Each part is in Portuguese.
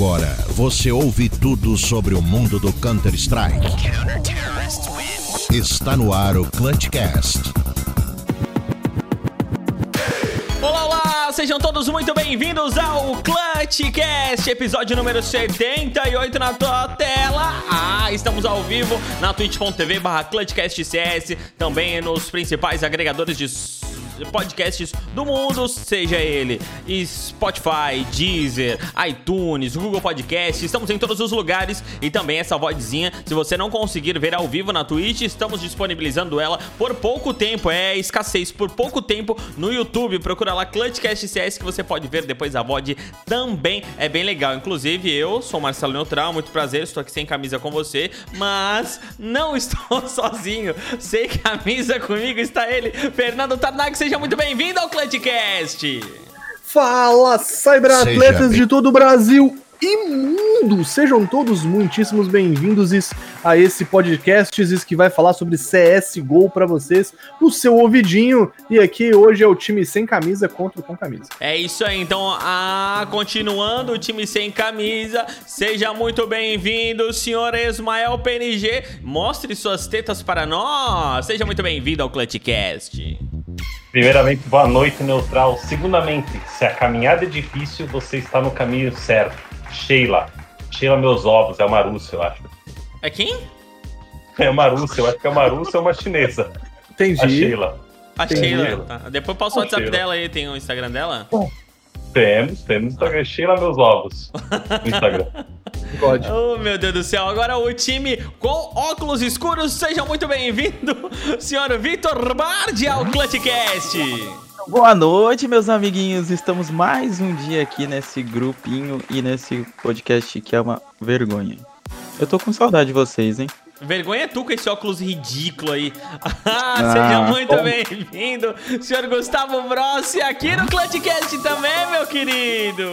Agora você ouve tudo sobre o mundo do Counter-Strike. Está no ar o Clutchcast. Olá, olá! Sejam todos muito bem-vindos ao Clutchcast, episódio número 78 na tua tela. Ah, estamos ao vivo na twitch.tv barra ClutchCastCS, também nos principais agregadores de podcasts do mundo, seja ele Spotify, Deezer, iTunes, Google Podcast, estamos em todos os lugares. E também essa vozinha, se você não conseguir ver ao vivo na Twitch, estamos disponibilizando ela por pouco tempo, é escassez, por pouco tempo no YouTube, procura lá Clutchcast CS que você pode ver depois a VOD também é bem legal, inclusive eu sou Marcelo Neutral, muito prazer, estou aqui sem camisa com você, mas não estou sozinho, sem camisa comigo está ele, Fernando Tarnag, seja muito bem-vindo ao Clutchcast! Fala, cyberatletas de todo o Brasil e mundo! Sejam todos muitíssimos bem-vindos a esse podcast que vai falar sobre CSGO para vocês no seu ouvidinho. E aqui hoje é o time sem camisa contra o com camisa. É isso aí, então, ah, continuando o time sem camisa, seja muito bem-vindo, senhor Ismael PNG. Mostre suas tetas para nós. Seja muito bem-vindo ao Clutchcast. Primeiramente, boa noite, neutral. Segundamente, se a caminhada é difícil, você está no caminho certo. Sheila. Sheila Meus Ovos, é uma russa, eu acho. É quem? É uma russa, eu acho que é uma russa ou uma chinesa. Entendi. A Sheila. A Entendi. Sheila. Tá. Depois passa o WhatsApp Sheila. dela aí, tem o Instagram dela? Temos, temos Instagram. Sheila Meus Ovos no Instagram. God. Oh, meu Deus do céu. Agora o time com óculos escuros. Seja muito bem-vindo, senhor Vitor Bardi ao Clutchcast. Boa noite, meus amiguinhos. Estamos mais um dia aqui nesse grupinho e nesse podcast que é uma vergonha. Eu tô com saudade de vocês, hein? Vergonha é tu com esse óculos ridículo aí. Ah, seja Ah, muito bem-vindo, senhor Gustavo Brossi, aqui no Clutchcast também, meu querido.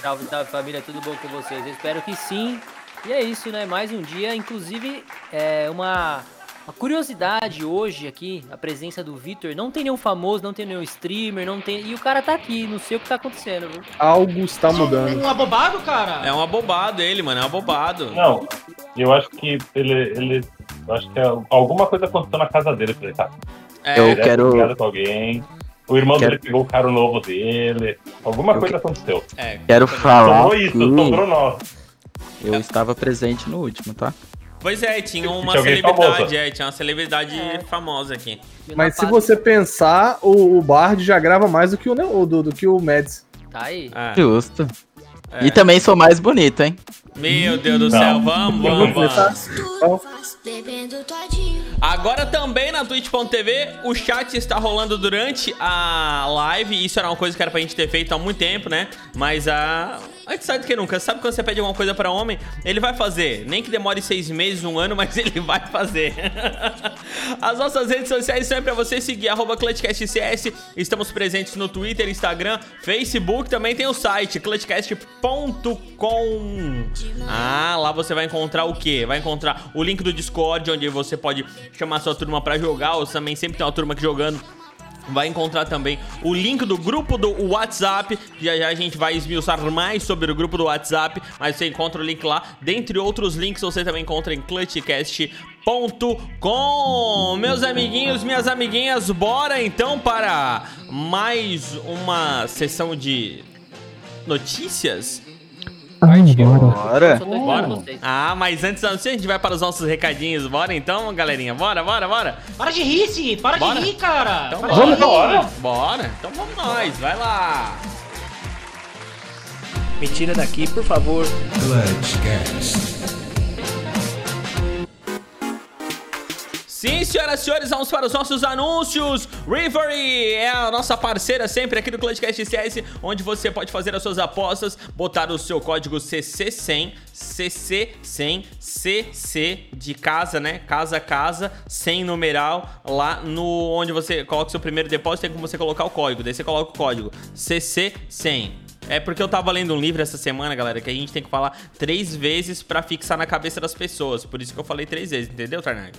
Salve, salve família, tudo bom com vocês? Eu espero que sim. E é isso, né? Mais um dia. Inclusive, é uma, uma curiosidade hoje aqui, a presença do Vitor. Não tem nenhum famoso, não tem nenhum streamer, não tem. E o cara tá aqui, não sei o que tá acontecendo, viu? Algo está mudando. Um abobado, cara? É um abobado ele, mano, é um abobado. Não, eu acho que ele. ele eu acho que é- alguma coisa aconteceu na casa dele. Falei, tá, É, Eu ele é quero- com alguém. O irmão Quero- dele pegou o carro novo dele. Alguma Eu coisa que- aconteceu. é. Quero falar Sobrou isso, que sobrou nós. eu estava presente no último, tá? Pois é, tinha uma Tinha celebridade, é, tinha uma celebridade famosa aqui. Mas se você pensar, o, o Bard já grava mais do que o, do, do que o Mads. Tá aí. Ah, Justo. é. E também sou mais bonito, hein? Meu Deus do Não. céu, vamos, vamos, Vamos todinho. Agora também na twitch.tv, o chat está rolando durante a live. Isso era uma coisa que era pra gente ter feito há muito tempo, né? Mas a. A gente sabe do que nunca. Sabe quando você pede alguma coisa pra homem? Ele vai fazer. Nem que demore seis meses, um ano, mas ele vai fazer. As nossas redes sociais são pra você seguir, arroba ClutchCastCS. Estamos presentes no Twitter, Instagram, Facebook. Também tem o site, clutchcast.com. Ah, lá você vai encontrar o quê? Vai encontrar o link do Discord, onde você pode chamar sua turma pra jogar. Ou também sempre tem uma turma aqui jogando. Vai encontrar também o link do grupo do WhatsApp. Já já a gente vai esmiuçar mais sobre o grupo do WhatsApp. Mas você encontra o link lá. Dentre outros links, você também encontra em clutchcast.com. Meus amiguinhos, minhas amiguinhas, bora então para mais uma sessão de notícias? Bora. Tô Bora? vocês. Ah, mas antes notícia, a gente vai para os nossos recadinhos. Bora então, galerinha? Bora, bora, bora. Para de rir, Ci! Para Bora. de rir, cara! Então Para bora. rir. Bora. Bora. Então vamos nós, vai lá. Me tira daqui, por favor. Clutchcast. Sim, senhoras e senhores, vamos para os nossos anúncios. Rivery é a nossa parceira sempre aqui do Clutchcast CS, onde você pode fazer as suas apostas, botar o seu código CC100, CC100, CC de casa, né? Casa, casa, sem numeral, lá no onde você coloca o seu primeiro depósito, tem como você colocar o código. Daí você coloca o código CC100. É porque eu tava lendo um livro essa semana, galera, que a gente tem que falar três vezes pra fixar na cabeça das pessoas. Por isso que eu falei três vezes, entendeu, Tarnag?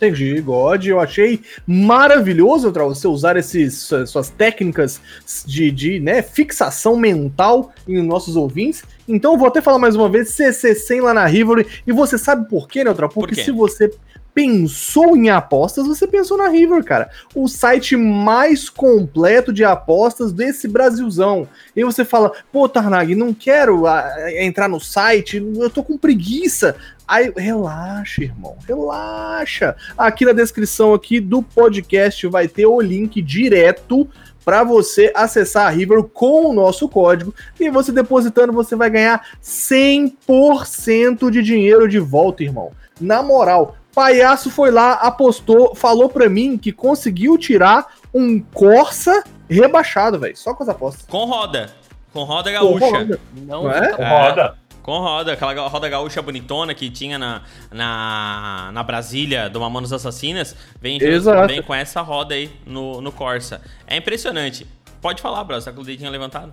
Entendi, God. Eu achei maravilhoso para você usar esses, suas técnicas de, de né, fixação mental em nossos ouvintes. Então eu vou até falar mais uma vez, CC100 lá na Rivalry. E você sabe por quê, Neutral? Porque quê? se você pensou em apostas, você pensou na River, cara. O site mais completo de apostas desse Brasilzão. E você fala, pô, Tarnag, não quero ah, entrar no site, eu tô com preguiça. Aí, relaxa, irmão, relaxa. Aqui na descrição aqui do podcast vai ter o link direto para você acessar a River com o nosso código e você depositando você vai ganhar 100% de dinheiro de volta, irmão. Na moral, Palhaço foi lá, apostou, falou pra mim que conseguiu tirar um Corsa rebaixado, velho. Só com as apostas. Com roda. Com roda gaúcha. roda. Não, Não é? fica- Roda. Com roda, aquela roda gaúcha bonitona que tinha na, na, na Brasília do Mamonos Assassinas, vem, junto- Exato. vem com essa roda aí no, no Corsa. É impressionante. Pode falar, bro, tá com o dedinho levantado.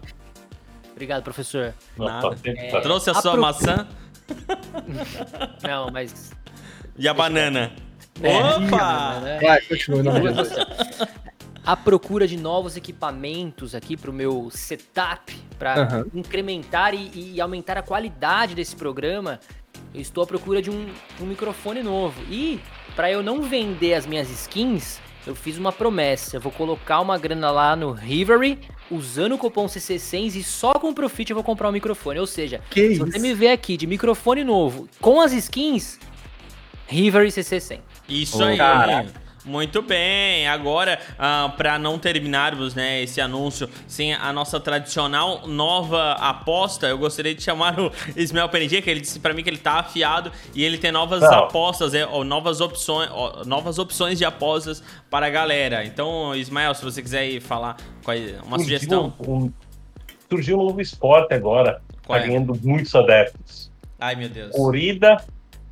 Obrigado, professor. Não, Nada. tá sempre tá. Trouxe a sua maçã Não, mas. E a banana. É, Opa! né? Vai, continua. Não. A procura de novos equipamentos aqui pro meu setup, para Aham. incrementar e, e aumentar a qualidade desse programa, eu estou à procura de um, um microfone novo. E para eu não vender as minhas skins, eu fiz uma promessa. Eu vou colocar uma grana lá no Rivery, usando o cupom CC100 e só com o Profit eu vou comprar um microfone. Ou seja, Que se isso? você me vê aqui de microfone novo com as skins, Rivery CC100. Isso Ô, aí. caraca. Muito bem. Agora, ah, para não terminarmos né, esse anúncio sem a nossa tradicional nova aposta, eu gostaria de chamar o Ismael PNG, que ele disse para mim que ele tá afiado e ele tem novas Não. apostas, é, ou novas opções, ó, novas opções de apostas para a galera. Então, Ismael, se você quiser aí falar qual é uma Surgiu sugestão. um- surgiu um novo esporte agora. Qual tá é? ganhando muitos adeptos. Ai, meu Deus. Corrida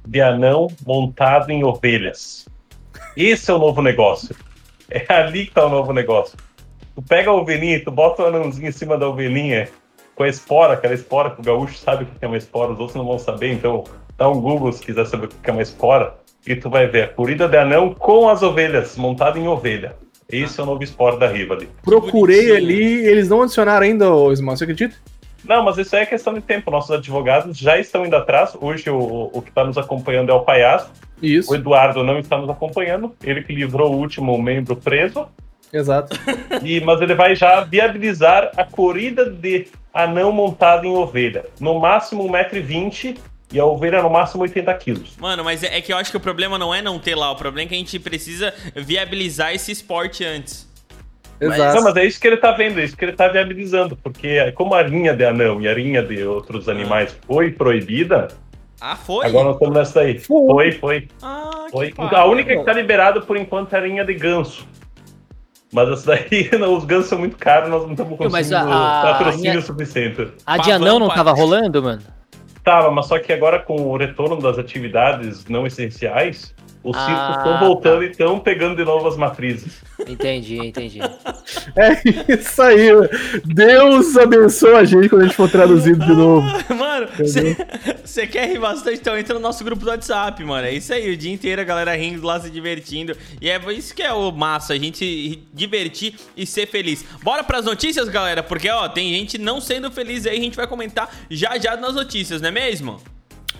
de anão montado em ovelhas. Esse é o novo negócio. É ali que tá o novo negócio. Tu pega a ovelhinha, tu bota o anãozinho em cima da ovelhinha com a espora, aquela espora que o gaúcho sabe o que é uma espora, os outros não vão saber, então dá um Google se quiser saber o que é uma espora, e tu vai ver a corrida de anão com as ovelhas, montada em ovelha. Esse é o novo esporte da Rivali. Procurei bonitinho. ali, eles não adicionaram ainda, Ismael, você acredita? Não, mas isso aí é questão de tempo. Nossos advogados já estão indo atrás. Hoje o, o que está nos acompanhando é o Palhaço. Isso, O Eduardo não está nos acompanhando. Ele que livrou o último membro preso. exato. E, mas ele vai já viabilizar a corrida de anão montado em ovelha. No máximo 1,20m e a ovelha no máximo 80 quilos. Mano, mas é, é que eu acho que o problema não é não ter lá, o problema é que a gente precisa viabilizar esse esporte antes. Exato. Não, mas é isso que ele está vendo, é isso que ele está viabilizando. Porque como a rinha de anão e a rinha de outros animais foi proibida, Ah, foi? agora nós estamos nessa aí. Foi. Foi, foi. Ah, Foi. A única que tá liberada por enquanto é a linha de ganso. Mas essa daí, os gansos são muito caros, nós não estamos Mas conseguindo a- a patrocínio linha- suficiente. A de anão não pai. tava rolando, mano? Tava, mas só que agora com o retorno das atividades não essenciais, os Ah, circos estão voltando e estão pegando de novo as matrizes. Entendi, entendi. É isso aí. Deus abençoe a gente quando a gente for traduzido de novo. Mano, você quer rir bastante, então entra no nosso grupo do WhatsApp, mano. É isso aí, o dia inteiro a galera rindo lá, se divertindo. E é isso que é o massa, a gente divertir e ser feliz. Bora pras notícias, galera, porque, ó, tem gente não sendo feliz aí, a gente vai comentar já já nas notícias, não é mesmo?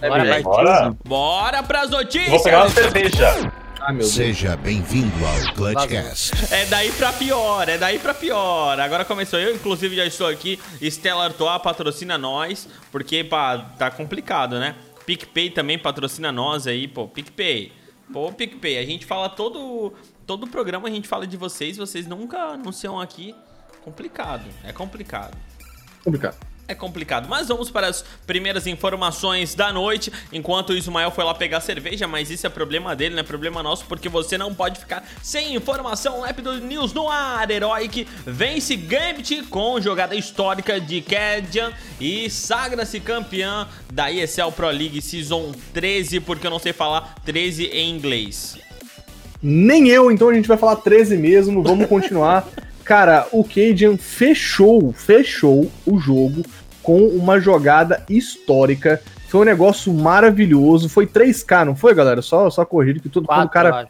Bora, mesmo. partiu. Bora! Bora pras notícias! Vou pegar uma cerveja. Ah, meu Deus. Seja bem-vindo ao Clutchcast. É daí pra pior, é daí pra pior. Agora começou eu, inclusive já estou aqui. Stella Artois patrocina nós, porque pá, tá complicado, né? PicPay também patrocina nós aí, pô. PicPay. Pô, PicPay, a gente fala todo todo o programa a gente fala de vocês, vocês nunca anunciam aqui. Complicado, é complicado. Complicado. É complicado, mas vamos para as primeiras informações da noite. Enquanto o Ismael foi lá pegar cerveja, mas isso é problema dele, não é problema nosso, porque você não pode ficar sem informação. Rápido News no ar. Heroic vence Gambit com jogada histórica de Kedjan e sagra-se campeã da ESL Pro League Season 13, porque eu não sei falar 13 em inglês. Nem eu, então a gente vai falar 13 mesmo. Vamos continuar. Cara, o Cajun fechou, fechou o jogo com uma jogada histórica. Foi um negócio maravilhoso. Foi 3K, não foi, galera? Só, só corrido que tudo. Quando o cara,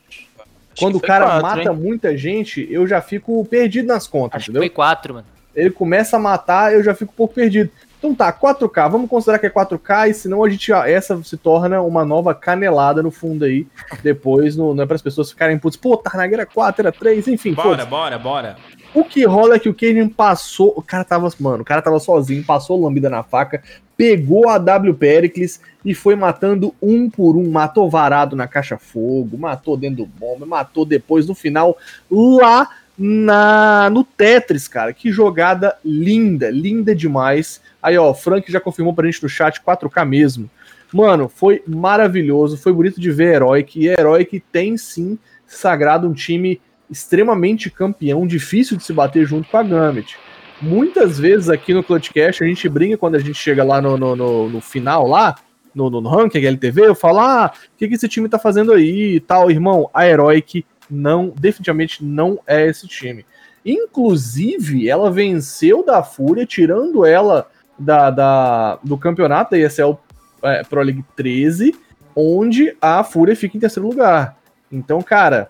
quando o cara quatro, mata hein? muita gente, eu já fico perdido nas contas, Acho que entendeu? foi quatro, mano. Ele começa a matar, eu já fico um pouco perdido. Então tá, 4K, vamos considerar que é 4K, e senão a gente, essa se torna uma nova canelada no fundo aí. Depois, no, não é para as pessoas ficarem putas, pô, Tarnaga era 4, era 3, enfim, Bora, bora, bora. O que rola é que o Kaden passou. O cara tava. Mano, o cara tava sozinho, passou lambida na faca, pegou a W Pericles e foi matando um por um. Matou varado na caixa fogo, matou dentro do bomba, matou depois no final lá na no Tetris, cara. Que jogada linda, linda demais. Aí, ó, o Frank já confirmou pra gente no chat 4K mesmo. Mano, foi maravilhoso, foi bonito de ver Heroic. E Heroic tem sim sagrado um time extremamente campeão, difícil de se bater junto com a Gambit. Muitas vezes aqui no Clutchcast a gente brinca quando a gente chega lá no, no, no- no final, lá, no, no ranking LTV, eu falo, ah, o que, que esse time tá fazendo aí e tal. Irmão, a Heroic não, definitivamente não é esse time. Inclusive, ela venceu da Fúria, tirando ela da, da- do campeonato da ESL é, Pro League 13, onde a Fúria fica em terceiro lugar. Então, cara,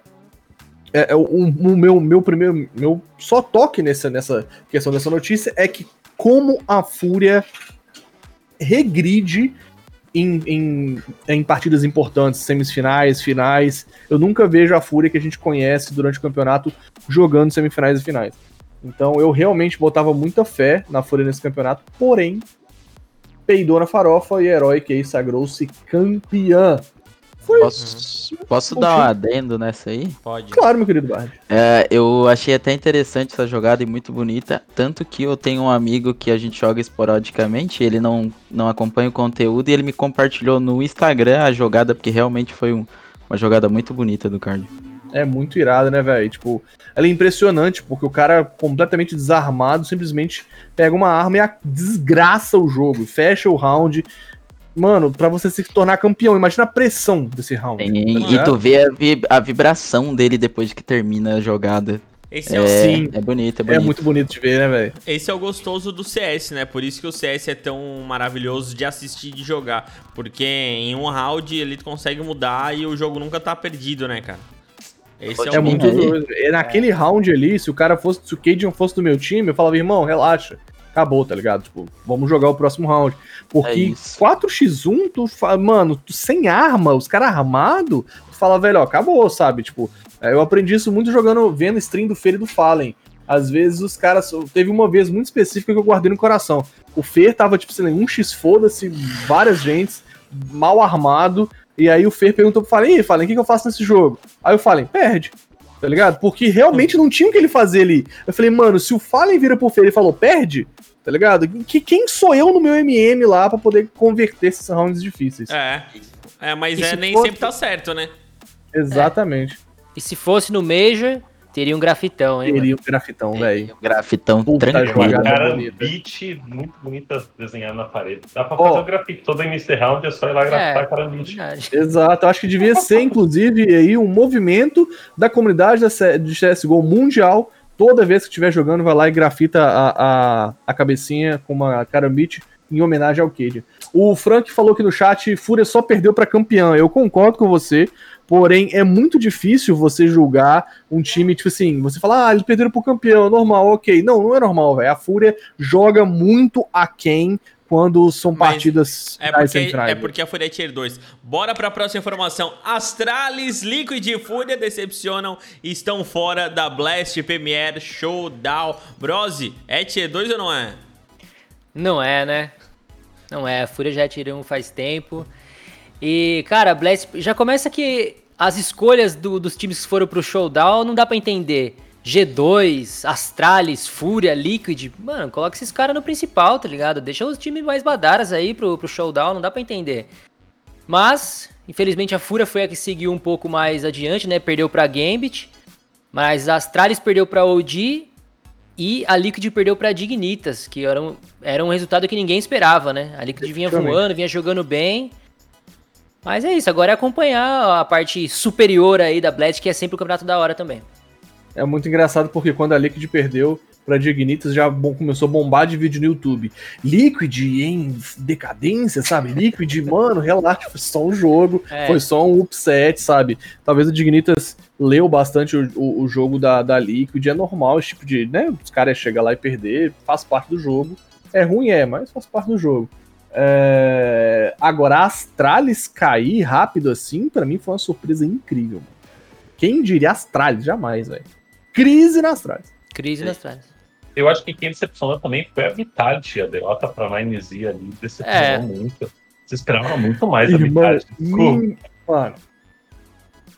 é, é, o, o meu, meu primeiro. Meu só toque nessa, nessa questão dessa notícia é que como a Fúria regride em, em, em partidas importantes, semifinais, finais. Eu nunca vejo a Fúria que a gente conhece durante o campeonato jogando semifinais e finais. Então eu realmente botava muita fé na Fúria nesse campeonato, porém, peidou na farofa e Herói aí sagrou-se campeã. Foi Posso, posso dar um adendo nessa aí? Pode. claro, meu querido Bard. É, eu achei até interessante essa jogada e muito bonita. Tanto que eu tenho um amigo que a gente joga esporadicamente, ele não, não acompanha o conteúdo e ele me compartilhou no Instagram a jogada, porque realmente foi um- uma jogada muito bonita do Card. É muito irado, né, velho? Tipo, ela é impressionante, porque o cara completamente desarmado simplesmente pega uma arma e a- desgraça o jogo, fecha o round. Mano, pra você se tornar campeão, imagina a pressão desse round. E, tá e tu vê a, vi- a vibração dele depois que termina a jogada. Esse é, o, É, Sim. é bonito, é É bonito. muito bonito de ver, né, velho? esse é o gostoso do CS, né? Por isso que o CS é tão maravilhoso de assistir e de jogar. Porque em um round ele consegue mudar e o jogo nunca tá perdido, né, cara? Esse é, É muito doido. Naquele round ali, se o cara fosse, se o Cajun fosse do meu time, eu falava, irmão, relaxa. Acabou, tá ligado? Tipo, vamos jogar o próximo round. É Porque isso. 4x1, tu mano, tu sem arma, os caras armados, tu fala, velho, ó, acabou, sabe? Tipo, é, eu aprendi isso muito jogando, vendo stream do Fer e do Fallen. Às vezes os caras. Teve uma vez muito específica que eu guardei no coração. O Fer tava, tipo, sei lá, um X foda-se, várias gentes, mal armado. E aí o Fer perguntou pro Fallen, e Fallen, o que, que eu faço nesse jogo? Aí o Fallen, perde. Tá ligado? Porque realmente não tinha o que ele fazer ali. Eu falei, mano, se o Fallen vira pro Fer e falou, perde, tá ligado? Que, quem sou eu no meu MM lá pra poder converter esses rounds difíceis? É. É, mas é, nem fosse- sempre tá certo, né? Exatamente. E se fosse no Major, teria um grafitão, hein? mano? Teria um grafitão, velho. Um grafitão Puta tranquilo. jogada. Cara, beat muito bonita desenhada na parede. Dá pra fazer o grafite todo início round, é só ir lá grafitar É, carambite. verdade. Exato, eu acho que devia ser, inclusive, aí um movimento da comunidade de CSGO mundial. Toda vez que estiver jogando, vai lá e grafita a, a, a cabecinha com uma carambite em homenagem ao Cade. O Frank falou aqui no chat, Fúria só perdeu pra campeã. Eu concordo com você, porém é muito difícil você julgar um time, tipo assim, você fala, ah, eles perderam pro campeão, normal, ok. Não, não é normal, velho. A Fúria joga muito aquém quando são Mas partidas É porque, semifinais. é porque a Fúria é Tier 2. Bora pra próxima informação. Astralis, Liquid e Fúria decepcionam e estão fora da Blast Premier Showdown. Brose, é Tier 2 ou não é? Não é, né? Não é, a Fúria já tirou um faz tempo. E, cara, Blast já começa que as escolhas do- dos times que foram pro showdown não dá pra entender. G2, Astralis, Fúria, Liquid. Mano, coloca esses caras no principal, tá ligado? Deixa os times mais badaras aí pro, pro showdown, não dá pra entender. Mas, infelizmente, a Fúria foi a que seguiu um pouco mais adiante, né? Perdeu pra Gambit. Mas a Astralis perdeu pra OG e a Liquid perdeu pra Dignitas, que era um, era um resultado que ninguém esperava, né? A Liquid vinha voando, vinha jogando bem. Mas é isso, agora é acompanhar a parte superior aí da Blast, que é sempre o campeonato da hora também. É muito engraçado porque quando a Liquid perdeu, pra Dignitas já bom, começou a bombar de vídeo no YouTube. Liquid em decadência, sabe? Liquid, mano, relaxa, foi só um jogo, É. foi só um upset, sabe? Talvez o Dignitas leu bastante o, o, o jogo da, da Liquid, é normal esse tipo de, né? Os caras chegam lá e perder, faz parte do jogo. É ruim, é, mas faz parte do jogo. É, Agora, a Astralis cair rápido assim, pra mim foi uma surpresa incrível. Mano. Quem diria Astralis? Jamais, velho. Crise na Astralis. Crise nas trás. Eu acho que quem decepcionou também foi a Vitality. A derrota pra Ninezia ali decepcionou É. muito. Você esperava muito mais Irmão, Vitality. Hum, mano.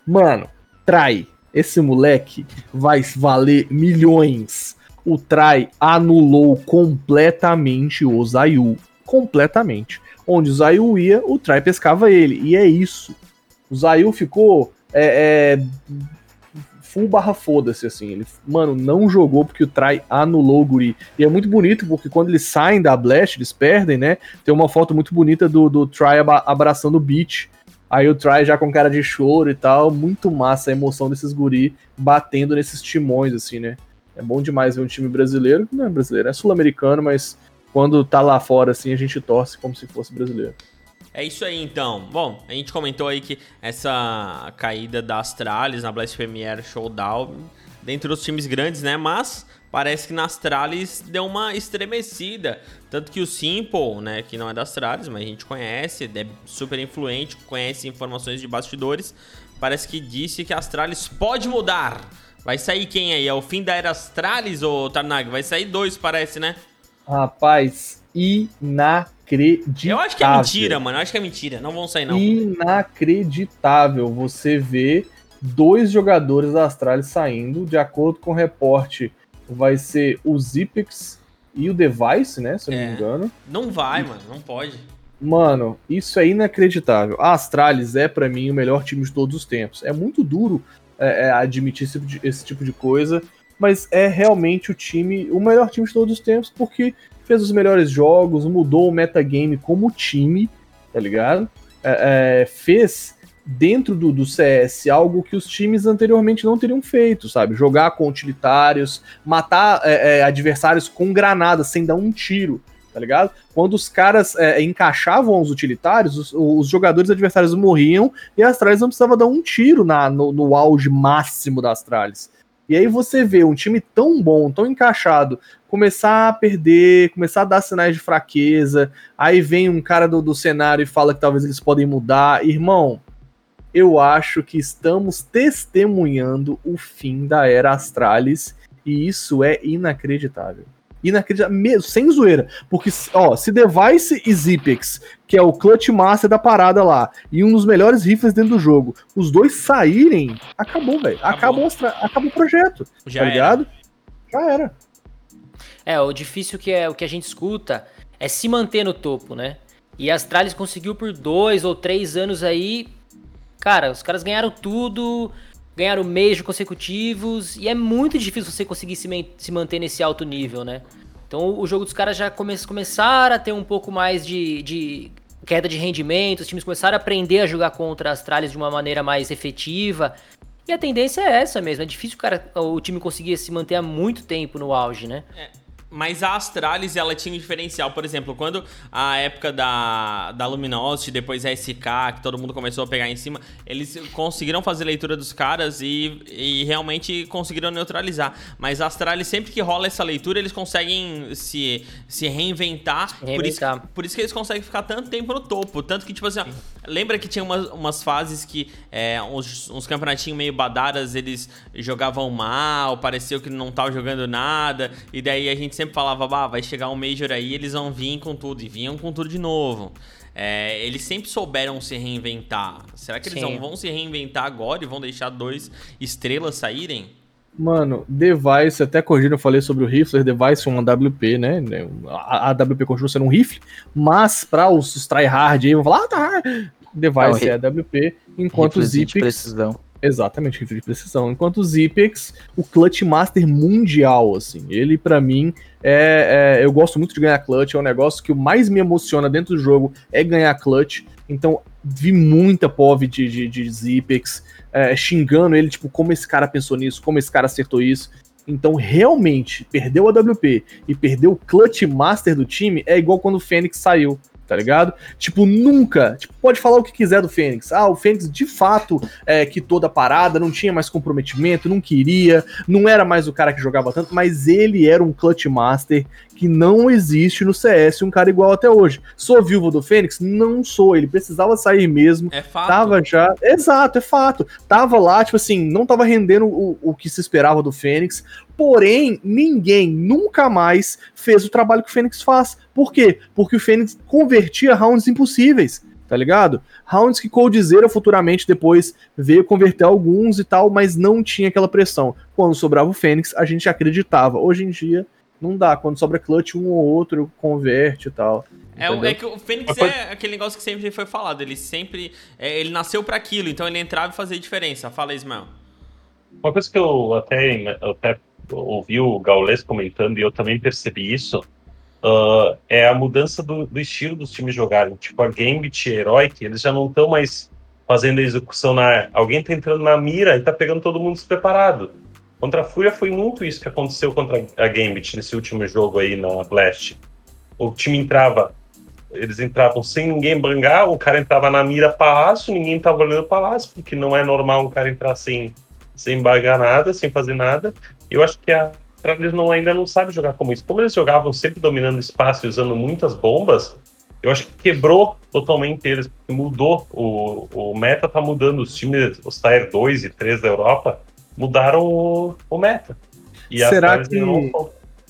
Mano, Trai. Esse moleque vai valer milhões. O Trai anulou completamente o Zayu. Completamente. Onde o Zayu ia, o Trai pescava ele. E é isso. O Zayu ficou é, é, full barra foda-se, assim. Ele, mano, não jogou porque o Trai anulou o guri. E é muito bonito porque quando eles saem da Blast, eles perdem, né? Tem uma foto muito bonita do, do Try aba- abraçando o Beach. Aí o Try já com cara de choro e tal. Muito massa a emoção desses guri batendo nesses timões, assim, né? É bom demais ver um time brasileiro, não é brasileiro, é sul-americano, mas quando tá lá fora, assim, a gente torce como se fosse brasileiro. É isso aí então. Bom, a gente comentou aí que essa caída da Astralis na Blast Premier Showdown, dentre os times grandes, né? Mas parece que na Astralis deu uma estremecida. Tanto que o Simple, né, que não é da Astralis, mas a gente conhece, é super influente, conhece informações de bastidores, parece que disse que a Astralis pode mudar. Vai sair quem aí? É o fim da era Astralis, ou Tarnag? Vai sair dois, parece, né? Rapaz, inacreditável. Eu acho que é mentira, mano. Eu acho que é mentira. Não vão sair, não. Inacreditável você ver dois jogadores da Astralis saindo, de acordo com o reporte, vai ser o Zipex e o Device, né? Se eu não É. me engano. Não vai, mano. Não pode. Mano, isso é inacreditável. A Astralis é, pra mim, o melhor time de todos os tempos. É muito duro é, é, admitir esse, tipo esse tipo de coisa, mas é realmente o time, o melhor time de todos os tempos, porque fez os melhores jogos, mudou o metagame como time, tá ligado? É, é, fez dentro do, do CS algo que os times anteriormente não teriam feito, sabe? Jogar com utilitários, matar é, é, adversários com granadas sem dar um tiro, tá ligado? Quando os caras é, encaixavam os utilitários, os, os jogadores adversários morriam e a Astralis não precisava dar um tiro na, no, no auge máximo da Astralis. E aí você vê um time tão bom, tão encaixado, começar a perder, começar a dar sinais de fraqueza, aí vem um cara do, do cenário e fala que talvez eles podem mudar. Irmão, eu acho que estamos testemunhando o fim da era Astralis e isso é inacreditável. Inacreditável, mesmo, sem zoeira. Porque, ó, se Device e Zipex, que é o clutch master da parada lá, e um dos melhores rifles dentro do jogo, os dois saírem, acabou, velho. Acabou, a Astra- acabou o projeto, Já tá era. ligado? Já era. É, o difícil que é o que a gente escuta é se manter no topo, né? E a Astralis conseguiu por dois ou três anos aí. Cara, os caras ganharam tudo, ganharam meios consecutivos, e é muito difícil você conseguir se, se manter nesse alto nível, né? Então o jogo dos caras já come começaram a ter um pouco mais de, de queda de rendimento, os times começaram a aprender a jogar contra a Astralis de uma maneira mais efetiva. E a tendência é essa mesmo, é difícil o, cara, o time conseguir se manter há muito tempo no auge, né? Mas a Astralis, ela tinha um diferencial. Por exemplo, quando a época da, da Luminosity, depois a SK, que todo mundo começou a pegar em cima, eles conseguiram fazer leitura dos caras e, e realmente conseguiram neutralizar. Mas a Astralis, sempre que rola essa leitura, eles conseguem se, se reinventar. Por, isso, Reinventar. por isso que eles conseguem ficar tanto tempo no topo. Tanto que, tipo assim, ó, lembra que tinha umas, umas fases que é, uns, uns campeonatinhos meio badaras, eles jogavam mal, pareceu que não estavam jogando nada, e daí a gente sempre falava, bah, vai chegar um Major aí, eles vão vir com tudo, e vinham com tudo de novo. É, eles sempre souberam se reinventar. Será que eles Sim. não vão se reinventar agora e vão deixar dois estrelas saírem? Mano, Device, até corrigindo, eu falei sobre o rifle, Device é uma WP, né? A AWP continua sendo um rifle, mas para os, os tryhard aí vão falar, ah, tá. Device Não, é WP, enquanto o Zipex. precisão. Exatamente, rifle de precisão. Enquanto o Zipex, o clutch master mundial, assim. Ele, pra mim, é, é- Eu gosto muito de ganhar clutch, é um negócio que o mais me emociona dentro do jogo é ganhar clutch. Então, vi muita POV de, de, de Zipex é, xingando ele, tipo, como esse cara pensou nisso, como esse cara acertou isso. Então, realmente, perdeu a WP e perdeu o clutch master do time é igual quando o Fênix saiu, tá ligado? Tipo, nunca. Tipo, pode falar o que quiser do Fênix. Ah, o Fênix de fato é, que toda parada, não tinha mais comprometimento, não queria, não era mais o cara que jogava tanto, mas ele era um clutch master que não existe no CS um cara igual até hoje. Sou viúvo do Fênix? Não sou. Ele precisava sair mesmo. É fato. Tava já. Exato, é fato. Tava lá, tipo assim, não tava rendendo o, o que se esperava do Fênix. Porém, ninguém nunca mais fez o trabalho que o Fênix faz. Por quê? Porque o Fênix convertia rounds impossíveis, tá ligado? Rounds que Coldzera futuramente depois veio converter alguns e tal, mas não tinha aquela pressão. Quando sobrava o Fênix, a gente acreditava. Hoje em dia, não dá. Quando sobra clutch, um ou outro converte e tal. É, é que o Fênix Mas é aquele negócio que sempre foi falado. Ele sempre. é, ele nasceu pra aquilo, então ele entrava e fazia diferença. Fala, Ismael. Uma coisa que eu até, eu até ouvi o Gaules comentando e eu também percebi isso, ah, é a mudança do, do estilo dos times jogarem. Tipo, a Gambit e Heroic, eles já não estão mais fazendo a execução na... Alguém tá entrando na mira e tá pegando todo mundo despreparado. Contra a Fúria foi muito isso que aconteceu contra a Gambit nesse último jogo aí na Blast. O time entrava, eles entravam sem ninguém bangar, o cara entrava na mira palácio, ninguém tava olhando palácio, porque não é normal um cara entrar sem, sem bagar nada, sem fazer nada. Eu acho que a Astralis não, ainda não sabe jogar como isso. Como eles jogavam sempre dominando espaço e usando muitas bombas, eu acho que quebrou totalmente eles, mudou. O, o meta tá mudando. Os times, os Tier 2 e 3 da Europa, mudaram o, o meta. E a Será que- não-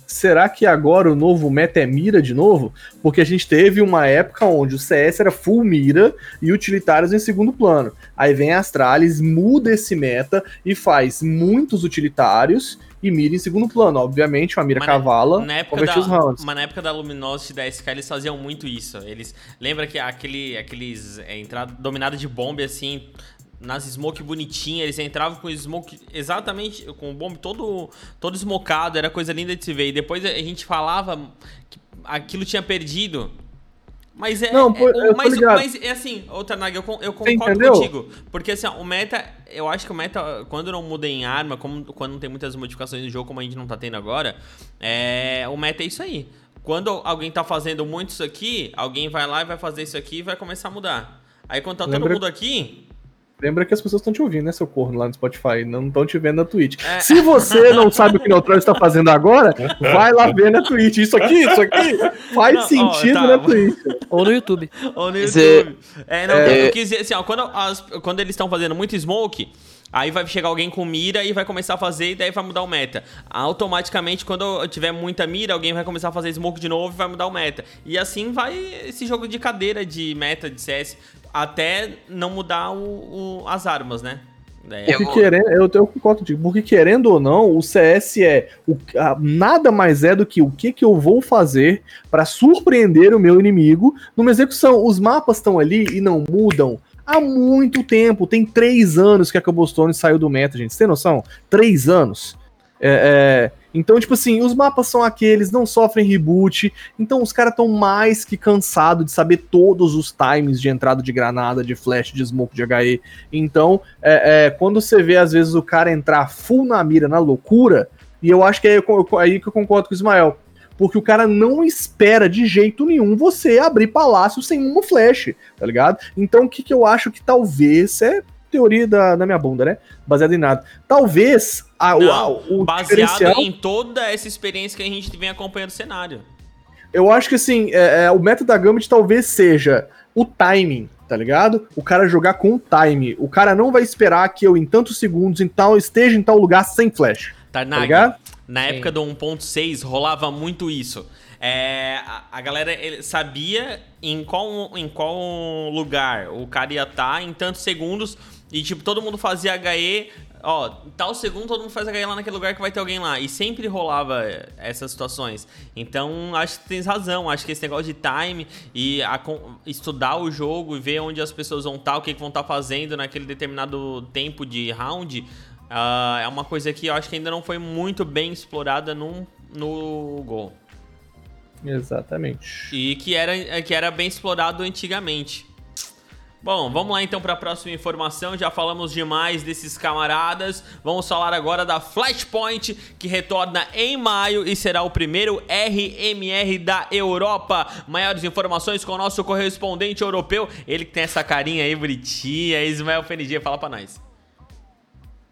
Será que agora o novo meta é mira de novo? Porque a gente teve uma época onde o CS era full mira e utilitários em segundo plano. Aí vem a Astralis, muda esse meta e faz muitos utilitários e mira em segundo plano. Obviamente, uma mira Mas cavala Na época, da, os rounds. mas na época da Luminosity e da SK, eles faziam muito isso. Eles. Lembra que aquele, aqueles. É, entrada dominada de bomba assim. Nas smoke bonitinha, eles entravam com smoke exatamente, com o bomb todo, todo smocado, era coisa linda de se ver. E depois a gente falava que aquilo tinha perdido. Mas é. Não, pô, é- mas, mas é assim, ô Tanag, eu, eu concordo contigo. Porque assim, ó, o meta, eu acho que o meta, quando não muda em arma, como, quando não tem muitas modificações no jogo, como a gente não tá tendo agora, é, o meta é isso aí. Quando alguém tá fazendo muito isso aqui, alguém vai lá e vai fazer isso aqui e vai começar a mudar. Aí quando tá todo Lembra- mundo aqui, Lembra que as pessoas estão te ouvindo, né, seu corno, lá no Spotify, não estão te vendo na Twitch. É. Se você não sabe o que o Neutral está fazendo agora, vai lá ver na Twitch. Isso aqui, isso aqui faz Não, ó, sentido tá. na Twitch. Ou no YouTube. Ou no YouTube. É, não, É. eu quis dizer assim, ó, quando, as- quando eles estão fazendo muito smoke, aí vai chegar alguém com mira e vai começar a fazer e daí vai mudar o meta. Automaticamente, quando eu tiver muita mira, alguém vai começar a fazer smoke de novo e vai mudar o meta. E assim vai esse jogo de cadeira de meta de CS até não mudar o, o- as armas, né? É, Porque querendo, eu, eu concordo contigo, porque querendo ou não, o CS é o, a- nada mais é do que o que, que eu vou fazer para surpreender o meu inimigo numa execução. Os mapas estão ali e não mudam há muito tempo. Tem três anos que a Cobblestone saiu do meta, gente. Você tem noção? Três anos. É, é, então, tipo assim, os mapas são aqueles, não sofrem reboot. Então, os caras estão mais que cansados de saber todos os times de entrada de granada, de flash, de smoke, de HE. Então, é, é, quando você vê, às vezes, o cara entrar full na mira, na loucura, e eu acho que é aí que eu concordo com o Ismael. Porque o cara não espera de jeito nenhum você abrir palácio sem uma flash, tá ligado? Então, o que, que eu acho que talvez é teoria da, da minha bunda, né? Baseada em nada. Talvez a, o- Não, a- o, baseado diferencial. em toda essa experiência que a gente vem acompanhando o cenário. Eu acho que assim, é, é, o meta da Gambit talvez seja o timing, tá ligado? O cara jogar com o time. O cara não vai esperar que eu, em tantos segundos, em tal, esteja em tal lugar sem flash. Tá Tarnag, ligado? na Sim. época do 1.6 rolava muito isso. É, a, a galera ele sabia em qual, em qual lugar o cara ia estar em tantos segundos e tipo todo mundo fazia HE, ó, tal segundo todo mundo faz HE lá naquele lugar que vai ter alguém lá e sempre rolava essas situações. Então acho que tens razão, acho que esse negócio de time e a estudar o jogo e ver onde as pessoas vão estar, o que, que vão estar fazendo naquele determinado tempo de round ah, é uma coisa que eu acho que ainda não foi muito bem explorada no, no Gol. Exatamente. E que era, que era bem explorado antigamente. Bom, vamos lá então para a próxima informação. Já falamos demais desses camaradas. Vamos falar agora da Flashpoint, que retorna em maio e será o primeiro RMR da Europa. Maiores informações com o nosso correspondente europeu, ele que tem essa carinha aí bonitinha, Ismael FNG, fala para nós.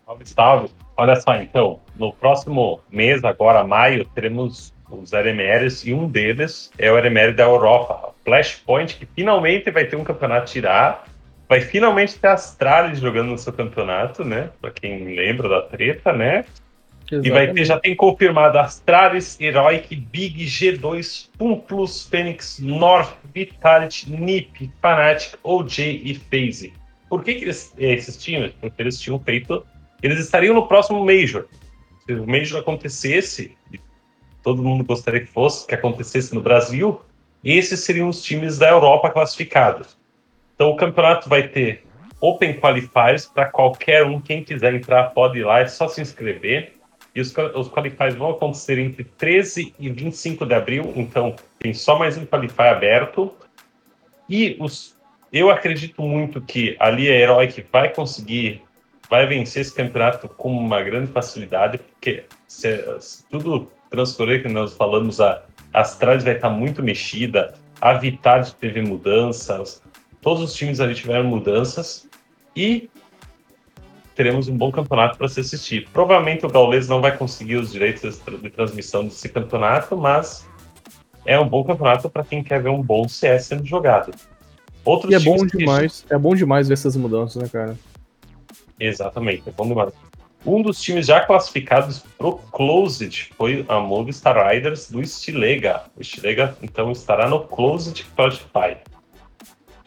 Salve, salve. Olha só, então, no próximo mês, agora maio, teremos os RMRs e um deles é o RMR da Europa, Flashpoint, que finalmente vai ter um campeonato tirar, vai finalmente ter Astralis jogando no seu campeonato, né? Pra quem lembra da treta, né? E vai ter, já tem confirmado Astralis, Heroic, Big, G2, Pum Plus, Fênix, North, Vitality, NiP, Fnatic, OJ e FaZe. Por que, que eles, esses times? Porque eles tinham feito. Eles estariam no próximo Major. Se o Major acontecesse, e todo mundo gostaria que fosse, que acontecesse no Brasil, esses seriam os times da Europa classificados. Então o campeonato vai ter Open Qualifiers para qualquer um, quem quiser entrar pode ir lá, é só se inscrever. E os, os qualifiers vão acontecer entre 13 e 25 de abril, então tem só mais um qualifier aberto. E os, eu acredito muito que ali a Heroic vai conseguir, vai vencer esse campeonato com uma grande facilidade, porque se, se tudo transcorrer que nós falamos, a Astralis vai estar muito mexida, a Vitality teve mudanças, todos os times ali tiveram mudanças e teremos um bom campeonato para se assistir. Provavelmente o Gaules não vai conseguir os direitos de transmissão desse campeonato, mas é um bom campeonato para quem quer ver um bom CS sendo jogado. Outros e é bom demais, é bom demais ver essas mudanças, né, cara? Exatamente, é bom demais. Um dos times já classificados pro Closed foi a Movistar Riders do Stilega. O Stilega, então, estará no Closed Qualify.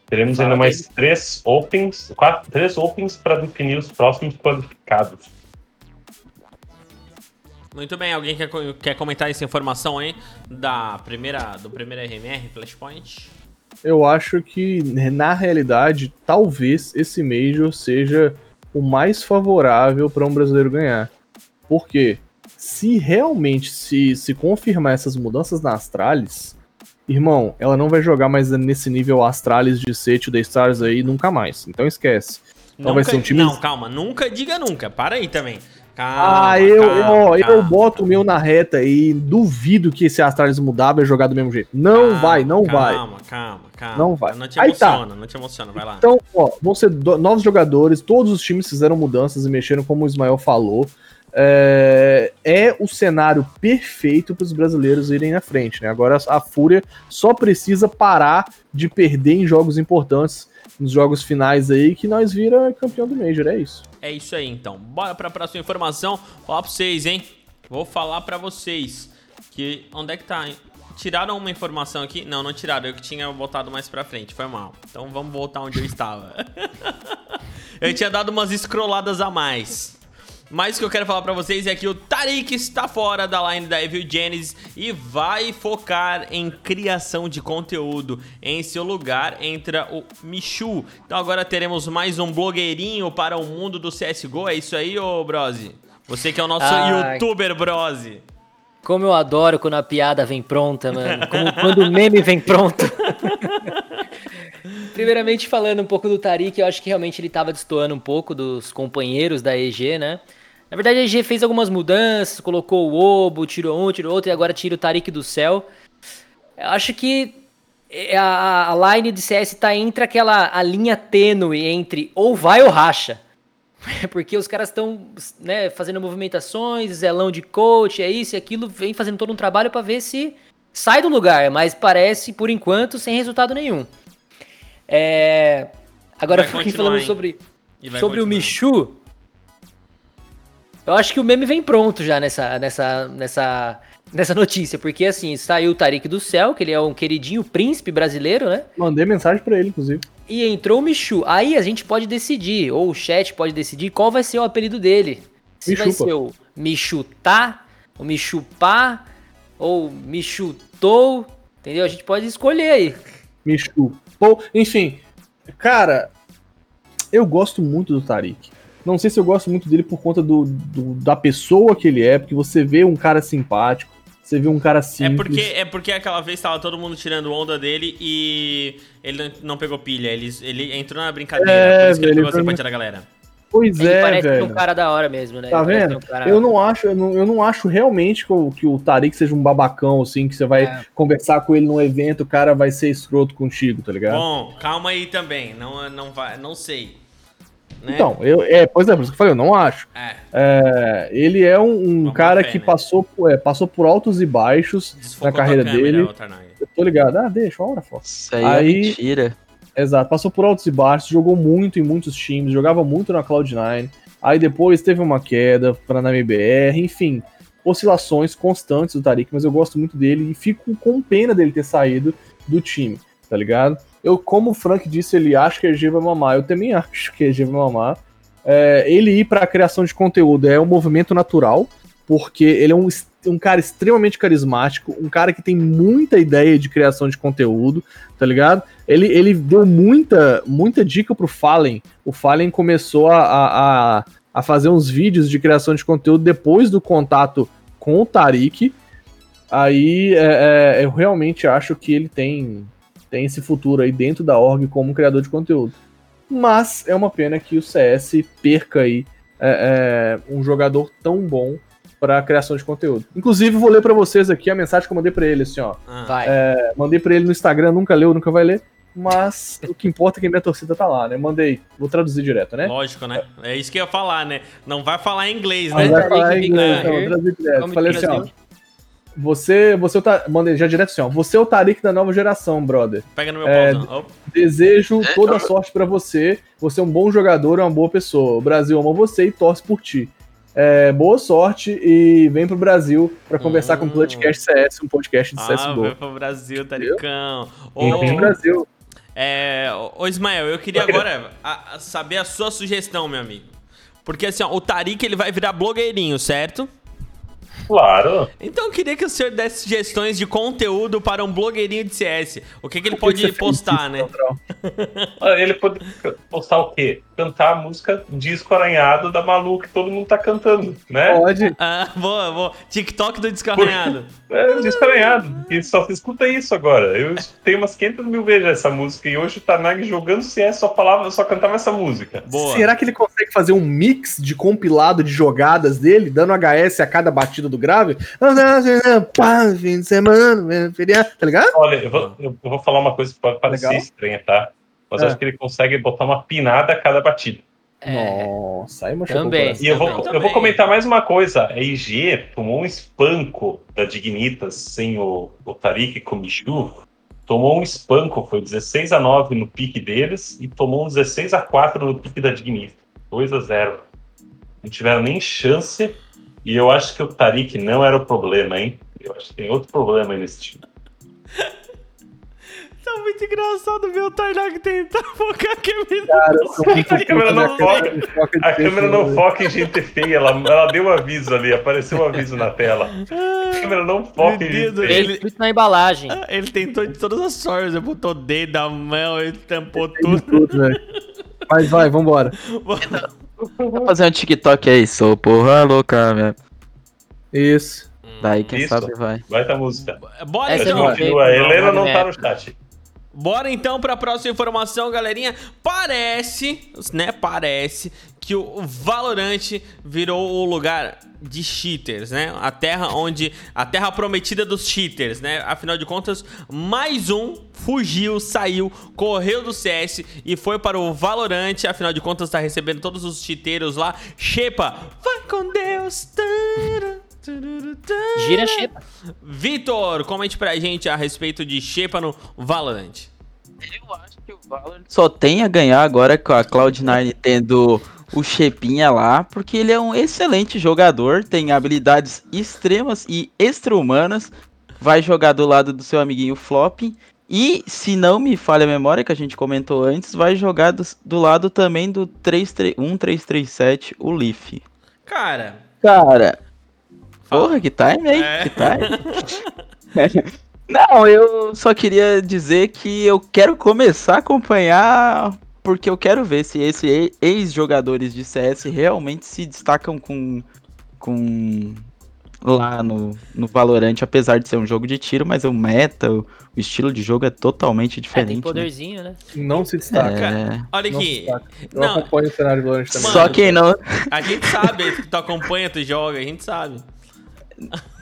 Teremos ainda mais três Opens, quatro, três Opens para definir os próximos qualificados. Muito bem, alguém quer, quer comentar essa informação aí da primeira, do primeiro RMR Flashpoint? Eu acho que, na realidade, talvez esse Major seja o mais favorável para um brasileiro ganhar. Porque se realmente se, se confirmar essas mudanças na Astralis, irmão, ela não vai jogar mais nesse nível Astralis de Set The Stars aí nunca mais. Então esquece. Então nunca, vai ser um time. Não, calma, nunca diga nunca. Para aí também. Calma, ah, eu, calma, eu, calma. eu boto o meu na reta e duvido que esse Astralis mudar vai jogar do mesmo jeito. Não calma, vai, não vai. Calma, calma, calma. Não vai. Não te emociona, tá. não te emociona, vai lá. Então, ó, vão ser novos jogadores, todos os times fizeram mudanças e mexeram, como o Ismael falou. É, é o cenário perfeito para os brasileiros irem na frente, né? Agora a Fúria só precisa parar de perder em jogos importantes nos jogos finais aí que nós vira campeão do Major, é isso. É isso aí, então. Bora para a próxima informação. Falar para vocês, hein? Vou falar para vocês que onde é que tá? Tiraram uma informação aqui? Não, não tiraram. Eu que tinha botado mais pra frente. Foi mal. Então vamos voltar onde eu estava. eu tinha dado umas scrolladas a mais. Mas o que eu quero falar pra vocês é que o Tariq está fora da line da Evil Genesis e vai focar em criação de conteúdo. Em seu lugar entra o Michu. Então agora teremos mais um blogueirinho para o mundo do CSGO. É isso aí, ô Brose? Você que é o nosso ah, youtuber, Brose. Como eu adoro quando a piada vem pronta, mano. Como quando o meme vem pronto. Primeiramente, falando um pouco do Tariq, eu acho que realmente ele estava destoando um pouco dos companheiros da EG, né? Na verdade, a EG fez algumas mudanças, colocou o Obo, tirou um, tirou outro e agora tira o Tariq do céu. Eu acho que a, a line de CS tá entre aquela a linha tênue entre ou vai ou racha. Porque os caras estão né, fazendo movimentações, zelão de coach, é isso e aquilo, vem fazendo todo um trabalho para ver se sai do lugar, mas parece, por enquanto, sem resultado nenhum. É... Agora, fiquei falando sobre, sobre o Michu, eu acho que o meme vem pronto já nessa, nessa, nessa, nessa notícia, porque assim, saiu o Tarik do Céu, que ele é um queridinho príncipe brasileiro, né? Mandei mensagem para ele, inclusive. E entrou o Michu. Aí a gente pode decidir, ou o chat pode decidir qual vai ser o apelido dele. Se Michupa. vai ser o Michutá, o Michupá, ou Michutou, entendeu? A gente pode escolher aí. Michupou, enfim. Cara, eu gosto muito do Tarik. Não sei se eu gosto muito dele por conta do, do, da pessoa que ele é, porque você vê um cara simpático, Você viu um cara É simples. porque, é porque aquela vez tava todo mundo tirando onda dele e ele não, pegou pilha. Ele, ele entrou na brincadeira. É, por isso que ele pegou simpatia da galera. Pois Ele é, parece velho. um cara da hora mesmo, né? Tá Ele vendo? um cara- Eu não acho, eu não, eu não acho realmente que o, que o Tarik seja um babacão, assim, que você vai É. conversar com ele num evento, o cara vai ser escroto contigo, tá ligado? Bom, calma aí também. Não, não, vai, não sei. Né? Então, eu, é, pois é, por isso que eu falei, eu não acho. É, É, ele é um, um cara fé, que né? passou, por- é, passou por altos e baixos desfocou na carreira câmera, dele. Tarnag. Eu tô ligado. Ah, deixa, uma hora foca. Isso aí, Aí- é mentira. Exato, passou por altos e baixos, jogou muito em muitos times, jogava muito na Cloud9. Aí depois teve uma queda para na MBR, enfim, oscilações constantes do Tarik, mas eu gosto muito dele e fico com pena dele ter saído do time, tá ligado? Eu, como o Frank disse, ele acha que a EG vai mamar, eu também acho que a EG vai mamar. É, ele ir para a criação de conteúdo é um movimento natural, porque ele é um, um cara extremamente carismático, um cara que tem muita ideia de criação de conteúdo, tá ligado? Ele, ele deu muita, muita dica pro Fallen. O Fallen começou a, a, a- a fazer uns vídeos de criação de conteúdo depois do contato com o Tarik. Aí é, é, eu realmente acho que ele tem, tem esse futuro aí dentro da org como criador de conteúdo. Mas é uma pena que o CS perca aí é, é, um jogador tão bom para criação de conteúdo. Inclusive, vou ler para vocês aqui a mensagem que eu mandei para ele, assim, ó. Ah, Vai. É, mandei pra ele no Instagram, nunca leu, nunca vai ler. Mas o que importa é que minha torcida tá lá, né? Mandei, vou traduzir direto, né? Lógico, né? É isso que eu ia falar, né? Não vai falar em inglês, Mas né? vai falar em inglês, então, vou traduzir direto. Vamos Falei assim, ó. Você, você tá, mandei já direto assim, ó. Você é o Tarik da nova geração, brother. Pega no meu É, pauzão. Opa. Desejo toda a sorte pra você. Você é um bom jogador, é uma boa pessoa. O Brasil ama você e torce por ti. É, boa sorte e vem pro Brasil pra conversar com o Hum. Podcast CS, um podcast de Ah, CSGO. vai pro Brasil, Taricão. Vem pro Ô, Brasil. é, ô, Ismael, eu queria agora a- a saber a sua sugestão, meu amigo. Porque assim, ó, o Tarik ele vai virar blogueirinho, certo? Claro. Então eu queria que o senhor desse sugestões de conteúdo para um blogueirinho de CS. O que, que ele que pode fez postar, né? Ele pode postar o quê? Cantar a música Disco Aranhado da Malu que todo mundo tá cantando, né? Pode. Ah, boa, boa. TikTok do descarranhado. É, Disco Aranhado. E só se escuta isso agora. Eu escutei umas 500 mil vezes essa música e hoje o Tanag jogando CS só falava, só cantava essa música. Boa. Será que ele consegue fazer um mix de compilado de jogadas dele, dando HS a cada batida do grave? Pá, fim de semana, feriado, tá ligado? Olha, eu vou, eu vou falar uma coisa que pode parecer Legal. estranha, tá? Mas É. eu acho que ele consegue botar uma pinada a cada batida. É, Nossa, aí machucou Também. o coração. E eu vou, Também. eu vou comentar mais uma coisa. A IG tomou um espanco da Dignitas sem o, o Tarik com o Michu. Tomou um espanco, foi 16 a 9 no pique deles e tomou um 16 a 4 no pique da Dignitas. 2 a 0 Não tiveram nem chance. E eu acho que o Tarik não era o problema, hein? Eu acho que tem outro problema aí nesse time. Tá muito engraçado ver o Tarnak tentar focar a câmera. Cara, A câmera não né, foca. A câmera não né? foca em gente feia, ela, ela deu um aviso ali, apareceu um aviso na tela. A câmera não foca em gente feia. ele escrito na embalagem. Ah, Ele tentou de todas as formas, ele botou o dedo, a mão, ele tampou Tem tudo. tudo, velho. Mas vai, vambora. Vou fazer um TikTok aí, sou porra louca, velho. Isso. Daí quem Isso. sabe vai. Vai tá música. Bora Essa A gente não então. veio, continua. Helena não não tá é. no chat. Bora então pra próxima informação, galerinha. Parece, né? Parece que o Valorant virou o lugar de cheaters, né? A terra onde. A terra prometida dos cheaters, né? Afinal de contas, mais um fugiu, saiu, correu do CS e foi para o Valorant. Afinal de contas, tá recebendo todos os cheateiros lá. Shepa, vai com Deus. Tara. Gira Xepa. Vitor, comente pra gente a respeito de Shepa no Valorant. Eu acho que o Valorant só tem a ganhar agora com a Cloud9 tendo o Chepinha lá, porque ele é um excelente jogador, tem habilidades extremas e extra-humanas, vai jogar do lado do seu amiguinho Flop, e se não me falha a memória, que a gente comentou antes, vai jogar do, do lado também do 33 1337, o Leaf. Cara, Cara, porra, que time, hein? É. Que time. Não, eu só queria dizer que eu quero começar a acompanhar porque eu quero ver se esses ex-jogadores de CS realmente se destacam com, com lá no, no Valorant, apesar de ser um jogo de tiro, mas o meta, o, o estilo de jogo é totalmente É, tem diferente. né? poderzinho, né? Não se destaca. É, Olha Não aqui, destaca. Eu Não. acompanho o cenário do Valorant também. Mano, Só quem não. a gente sabe que tu acompanha, tu joga, a gente sabe.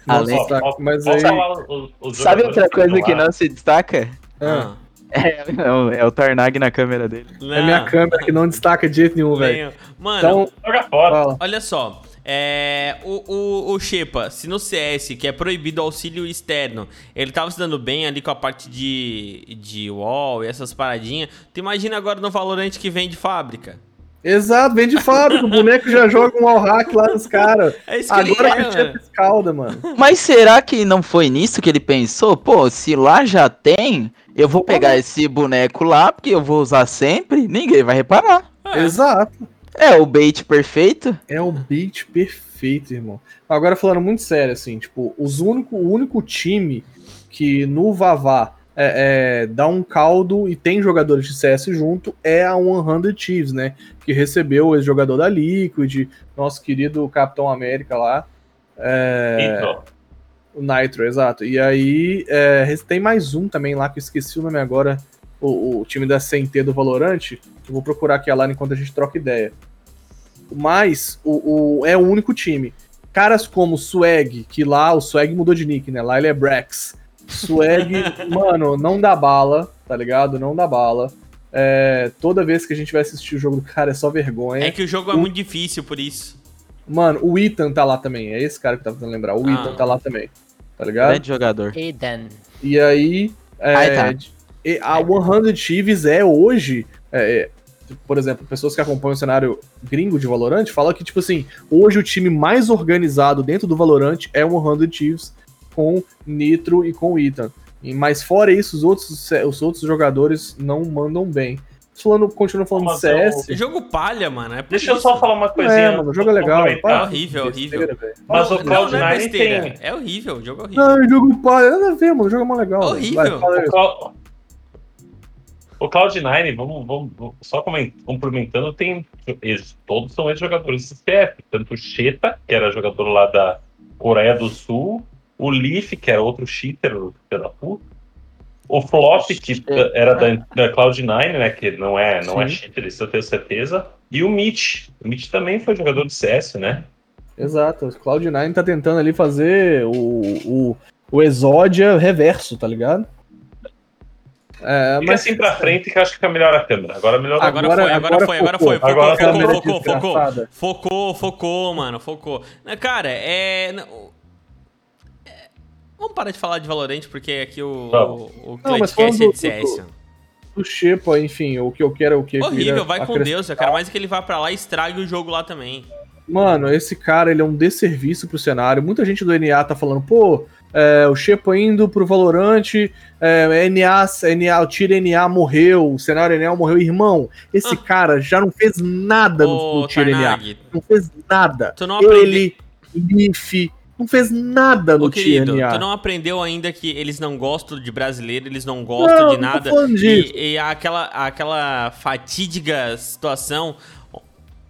Não Além- se destaca, mas Posso aí... falar os- os Sabe outra coisa que não se destaca? Ah, É, é o- é o Tarnag na câmera dele. é minha câmera que não destaca de jeito nenhum, velho. Mano, Então, Joga fora. fala. olha só. É, o, o, o Shepa, se no CS, que é proibido auxílio externo, ele tava se dando bem ali com a parte de, de wall e essas paradinhas, tu imagina agora no Valorant que vem de fábrica. Exato, vem de fábrica. O boneco já joga um all hack lá nos caras. É isso que ele Agora quer, que a mano. Escalda, mano. Mas será que não foi nisso que ele pensou? Pô, se lá já tem, eu vou pegar esse boneco lá, porque eu vou usar sempre, ninguém vai reparar. Exato. É o bait perfeito. É o beat perfeito, irmão. Agora falando muito sério, assim, tipo, os único, o único time que no Vavá é, é, dá um caldo e tem jogadores de CS junto é a 100 Chiefs, né? Que recebeu o ex-jogador da Liquid, nosso querido Capitão América lá. É, Então, o Nitro, exato. E aí é, tem mais um também lá que eu esqueci o nome agora. O, o time da CNT do Valorant. Eu vou procurar aqui a lá enquanto a gente troca ideia. Mas o, o- é o único time. Caras como Swag, que lá o Swag mudou de nick, né? Lá ele é Brax. Swag, mano, não dá bala, tá ligado? Não dá bala. É, toda vez que a gente vai assistir o jogo do cara é só vergonha. É que o jogo é muito difícil por isso. Mano, o Ethan tá lá também. É esse cara que eu tava tentando lembrar. O Ah. Ethan tá lá também. Tá ligado? Grande jogador. Eden. E aí, é, Aí tá. e a 100 Thieves é hoje, é, é, por exemplo, pessoas que acompanham o cenário gringo de Valorant falam que, tipo assim, hoje o time mais organizado dentro do Valorant é o 100 Thieves com Nitro e com Ethan. Mas fora isso, os outros, os outros jogadores não mandam bem. Falando, continuando falando de Mas eu- CS. Jogo palha, mano. É deixa eu isso. só falar uma coisinha. é, mano, o jogo é legal. É horrível, de horrível. besteira. Mas o não, não é Cloud9 besteira. tem. É horrível, o jogo é horrível. Não, jogo palha, nada a ver, mano. O jogo é mó legal. velho. Horrível. Vai. O, Clau- o Cloud9, vamos, vamos, só complementando, tem. Eles, todos são ex-jogadores do CF. Tanto o Cheta, que era jogador lá da Coreia do Sul, o Leaf, que era outro cheater, filho da puta. O Flop, que era da, da Cloud9, né? Que não é, não é cheater, isso eu tenho certeza. E o Mitch. O Mitch também foi jogador de CS, né? Exato, o Cloud9 tá tentando ali fazer o, o, o Exódia reverso, tá ligado? É, Fica mas assim pra frente que eu acho que fica melhor a câmera. Agora melhor a Agora, Agora- foi, agora, agora foi, agora focou. foi. Focou, Agora focou, focou, focou. Focou, focou, mano, focou. Cara, é. É, Vamos parar de falar de Valorant, porque aqui o, o, o Não, mas Clutchcast é falando de CS. do- mano. o Shepa, enfim, o que eu quero, o que eu Horrível, vai com Deus. Eu quero mais que ele vá pra lá e estrague o jogo lá também. Mano, esse cara, ele é um desserviço pro cenário. Muita gente do NA tá falando, pô, é, o Shepa indo pro Valorant, é, NA, NA, o Tira NA morreu, o cenário NA morreu. Irmão, esse Ah. cara já não fez nada no, Ô, no Tira NA. Não fez nada. tu não. Ele, Leaf, não fez nada no Ô, querido, TNA. tu não aprendeu ainda que eles não gostam de brasileiro, eles não gostam Não, de não nada. disso. E, e aquela, aquela fatídica situação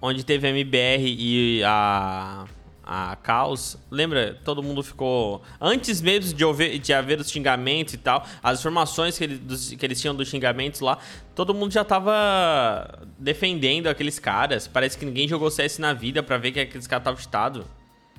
onde teve a MBR e a, a Caos, lembra? Todo mundo ficou. Antes mesmo de haver, de haver os xingamentos e tal, as informações que, ele- dos- que eles tinham dos xingamentos lá, todo mundo já tava defendendo aqueles caras. Parece que ninguém jogou CS na vida pra ver que aqueles caras estavam chutados.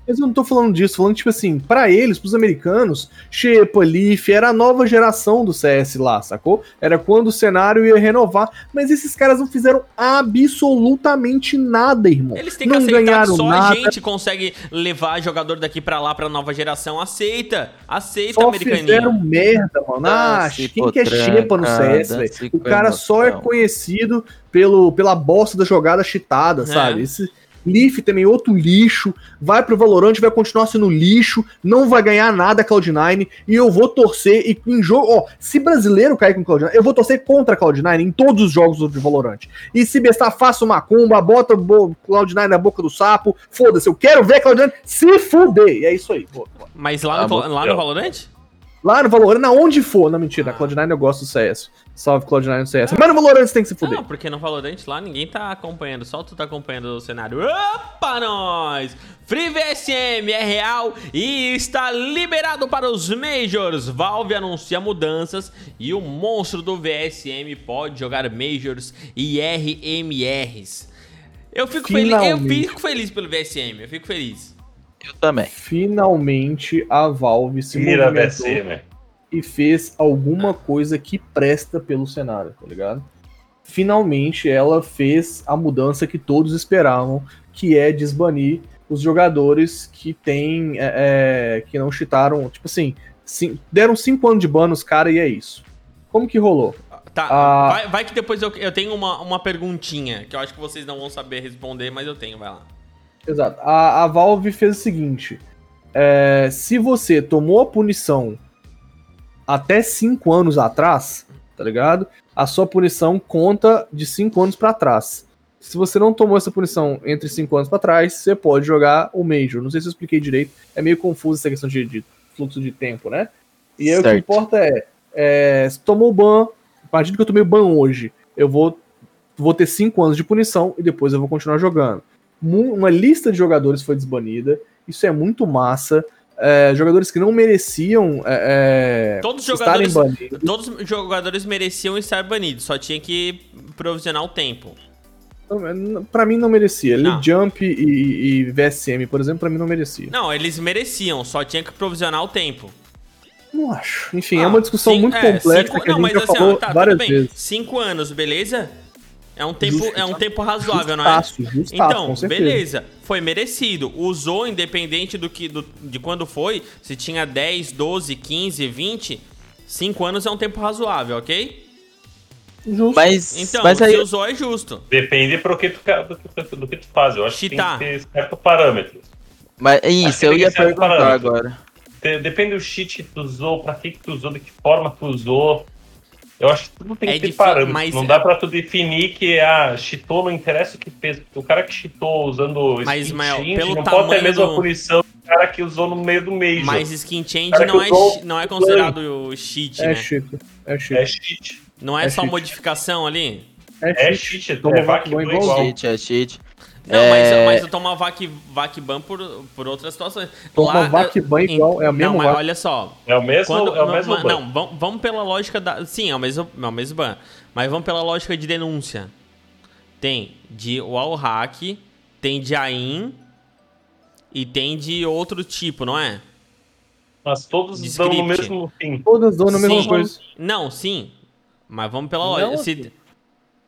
Mas eu não tô falando disso, tô falando, tipo assim, pra eles, pros americanos, Shepa, Leaf, era a nova geração do CS lá, sacou? Era quando o cenário ia renovar, mas esses caras não fizeram absolutamente nada, irmão. Eles têm que não aceitar que ganharam só nada, a gente consegue levar jogador daqui pra lá pra nova geração. Aceita! Aceita, só americaninho. fizeram merda, mano. Ah, quem que é Shepa no CS, velho? O cara só é conhecido pelo, pela bosta da jogada cheatada, É. sabe? Esse Leaf também, outro lixo, vai pro Valorant, vai continuar sendo lixo, não vai ganhar nada Cloud9, e eu vou torcer, e em jogo, ó, se brasileiro cair com Cloud9, eu vou torcer contra Cloud9 em todos os jogos do Valorant. E se bestar, faça uma cumba, bota o bo- Cloud9 na boca do sapo, foda-se, eu quero ver Cloud9 se fuder, e é isso aí, pô. Mas lá, Ah, no, lá no Valorant? Lá no Valorant, aonde for. Não, mentira, na Cloud9 eu gosto do CS. Salve Cloud9 do CS. Mas no Valorant você tem que se fuder. Não, porque no Valorant lá ninguém tá acompanhando, só tu tá acompanhando o cenário. Opa, nós! Free VSM é real e está liberado para os Majors. Valve anuncia mudanças e o monstro do VSM pode jogar Majors e RMRs. Eu fico, feliz, eu fico feliz pelo VSM, eu fico feliz. Eu também. Finalmente a Valve se Tira movimentou VSM. e fez alguma coisa que presta pelo cenário, tá ligado? Finalmente ela fez a mudança que todos esperavam, que é desbanir os jogadores que tem é, é, que não cheataram, tipo assim, deram 5 anos de ban nos caras e é isso. Como que rolou? Tá, Ah. vai, vai que depois eu, eu tenho uma, uma perguntinha que eu acho que vocês não vão saber responder, mas eu tenho, vai lá. Exato. A, a Valve fez o seguinte: é, se você tomou a punição até 5 anos atrás, tá ligado? A sua punição conta de 5 anos pra trás. Se você não tomou essa punição entre 5 anos pra trás, você pode jogar o Major. Não sei se eu expliquei direito. É meio confuso essa questão de, de fluxo de tempo, né? E aí o que importa é, é, se tomou o ban, a partir do que eu tomei ban hoje, eu vou, vou ter 5 anos de punição e depois eu vou continuar jogando uma lista de jogadores foi desbanida. Isso é muito massa. É, jogadores que não mereciam é, é, Todos os estarem jogadores- banidos. Todos os jogadores mereciam estar banidos, só tinha que provisionar o tempo. Não, Pra mim não merecia. Não. Lead Jump e, e VSM, por exemplo, pra mim não merecia. Não, eles mereciam, só tinha que provisionar o tempo. Não acho. Enfim, é Ah, uma discussão cin- muito é, complexa cinco- que a não, gente mas já assim, falou tá, tudo várias bem. vezes. Cinco anos, beleza? É um tempo, Justo. é um tempo razoável, não é? Justaço, justaço, Então, beleza. Foi merecido. Usou, independente do que do- de quando foi, se tinha 10, 12, 15, 20, 5 anos é um tempo razoável, ok? Justo. Mas, Então, mas aí, se usou é justo. Depende pro que tu, do, que, tu- do que tu faz. Eu acho Cheatar. que tem que ter certo parâmetro. mas Acho isso, eu ia perguntar parâmetro. agora. Depende do cheat que tu usou, pra que, que tu usou, de que forma tu usou. Eu acho que tudo tem É que ter parâmetro. mas não é- dá pra tu definir que ah, cheatou, não interessa o que fez. O cara que cheatou usando Mas, skin Mael, change pelo não pode ter a tamanho mesma do- punição que o cara que usou no meio do Major. Mas skin change não é, usou não é considerado cheat, É né? cheat. É cheat. É cheat. Não é, é só cheat. modificação ali? É cheat. Toma É vac vac ban ban igualzinho. igual. Cheat, é cheat. Não, É, mas, mas eu tomo vac, vac ban por, por outras situações. Toma vac ban em- igual, é o mesmo Não, mas olha só. É o mesmo, Quando, é o não, mesmo mas- ban. não, vamos, vamos pela lógica da. Sim, é o mesmo, é o mesmo ban. Mas vamos pela lógica de denúncia. Tem de wallhack, tem de AIM e tem de outro tipo, não é? Mas todos De dão no script. mesmo fim. Todas dão a mesma Sim. coisa. Não, sim. Mas vamos pela Não, lógica. Se-.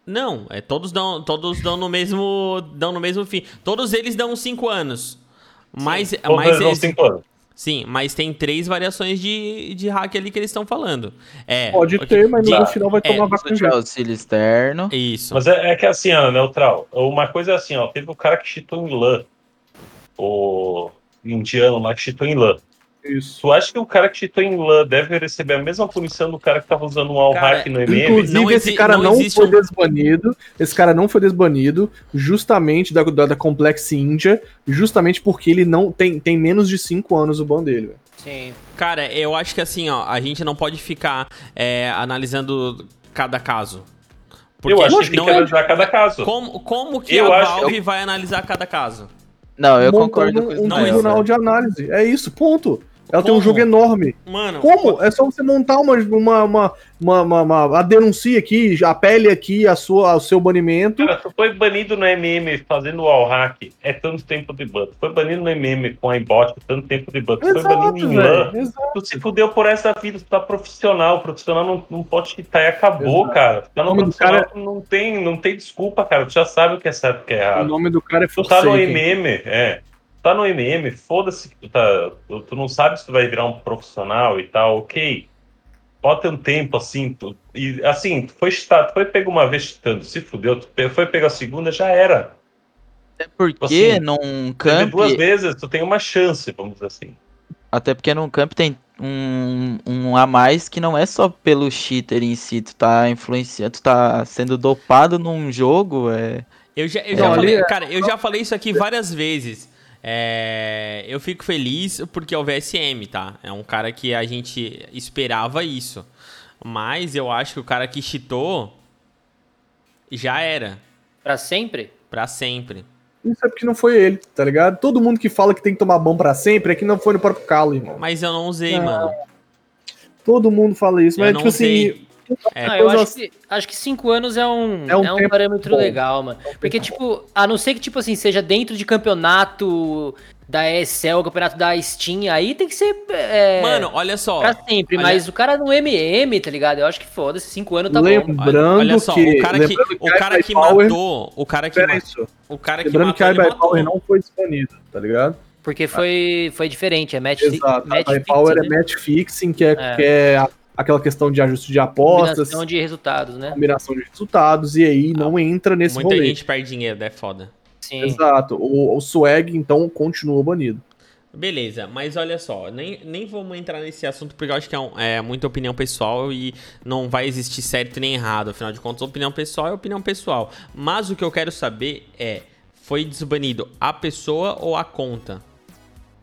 Não, é todos dão, todos dão no mesmo, dão no mesmo fim. Todos eles dão 5 anos. Mas, Todos mas eles dão eles- 5 anos. sim, mas tem três variações de, de hack ali que eles estão falando. É, Pode ter, mas de- no final vai é, tomar vac de auxílio externo. Isso. Mas é, é que assim, ó, neutral. Uma coisa é assim, ó, teve o cara que cheatou em LAN. O indiano lá que cheatou em LAN. Isso. Tu acha que o cara que cheatou em LAN deve receber a mesma punição do cara que tava usando um all hack no MM? Inclusive, Não esse cara não não, existe foi um- desbanido. Esse cara não foi desbanido justamente da, da, da Complex India, justamente porque ele não tem, tem menos de 5 anos o ban dele. velho. Sim. Cara, eu acho que assim, ó, a gente não pode ficar é, analisando cada caso. eu acho que tem não que é- analisar cada caso. Como, como que Eu a acho- Valve vai analisar cada caso? Não, eu Montando concordo com isso. um Não, tribunal de análise. É isso, ponto. Ela tem um Como? jogo enorme. Mano, Como? É só você montar uma, uma, uma, uma, uma, uma- a denuncia aqui, apele aqui a sua, ao seu banimento. Cara, tu foi banido no MM fazendo all hack, é tanto tempo de ban. Foi banido no MM com a iBot, é tanto tempo de ban. Tu foi banido em LAN, tu se fudeu por essa vida, tu tá profissional. O profissional não, não pode cheatar e acabou, Exato. cara. Tu tá no O nome do profissional, cara tu não tem, não tem desculpa, cara. Tu já sabe o que é certo e o que é O errado. nome do cara é Tu tá no Forsaken. MM, é. Tu tá no MM, foda-se que tu tá. Tu, tu não sabe se tu vai virar um profissional e tal, ok. Pode ter um tempo assim, tu, e assim, tu foi cheatado, tu foi pego uma vez cheatando, se fudeu, tu foi pegar a segunda, já era. Até porque Assim, num camp, duas vezes, tu tem uma chance, vamos dizer assim. até porque num camp tem um, um a mais que não é só pelo cheater em si, tu tá influenciando, tu tá sendo dopado num jogo, é... Eu já, eu Não, já ali falei, é- cara, eu já falei isso aqui várias vezes. É, eu fico feliz porque é o VSM, tá? É um cara que a gente esperava isso. Mas eu acho que o cara que cheatou já era. Pra sempre? Pra sempre. Isso é porque não foi ele, tá ligado? Todo mundo que fala que tem que tomar bom pra sempre é que não foi no próprio calo, irmão. Mas eu não usei, Ah, mano. Todo mundo fala isso, Eu mas não tipo assim. usei. É, Ah, eu acho que, acho que cinco anos é um, É um é um parâmetro bom. legal, mano. Porque, tipo, a não ser que, tipo assim, seja dentro de campeonato da ESL, campeonato da Steam, aí tem que ser é, Mano, olha só. pra sempre. olha- Mas o cara no MM, tá ligado? Eu acho que foda-se, cinco anos tá bom. Lembrando olha só, que. o cara que, lembrando o cara que iPower- matou, o cara que, Espera ma- isso. o cara que Lembrando que matou, iPower matou. não foi disponível, tá ligado? Porque foi, foi diferente, é match, Exato. match a fixing, é né? match fixing, que é, É. que é a- aquela questão de ajuste de apostas, combinação de resultados, né? combinação de resultados, e aí não entra nesse Muita rolê. gente perde dinheiro, é foda. Sim. Exato. O, o swag, então, continua banido. Beleza, mas olha só, nem, nem vamos entrar nesse assunto porque eu acho que é, um- é muita opinião pessoal e não vai existir certo nem errado. Afinal de contas, opinião pessoal é opinião pessoal. Mas o que eu quero saber é: foi desbanido a pessoa ou a conta?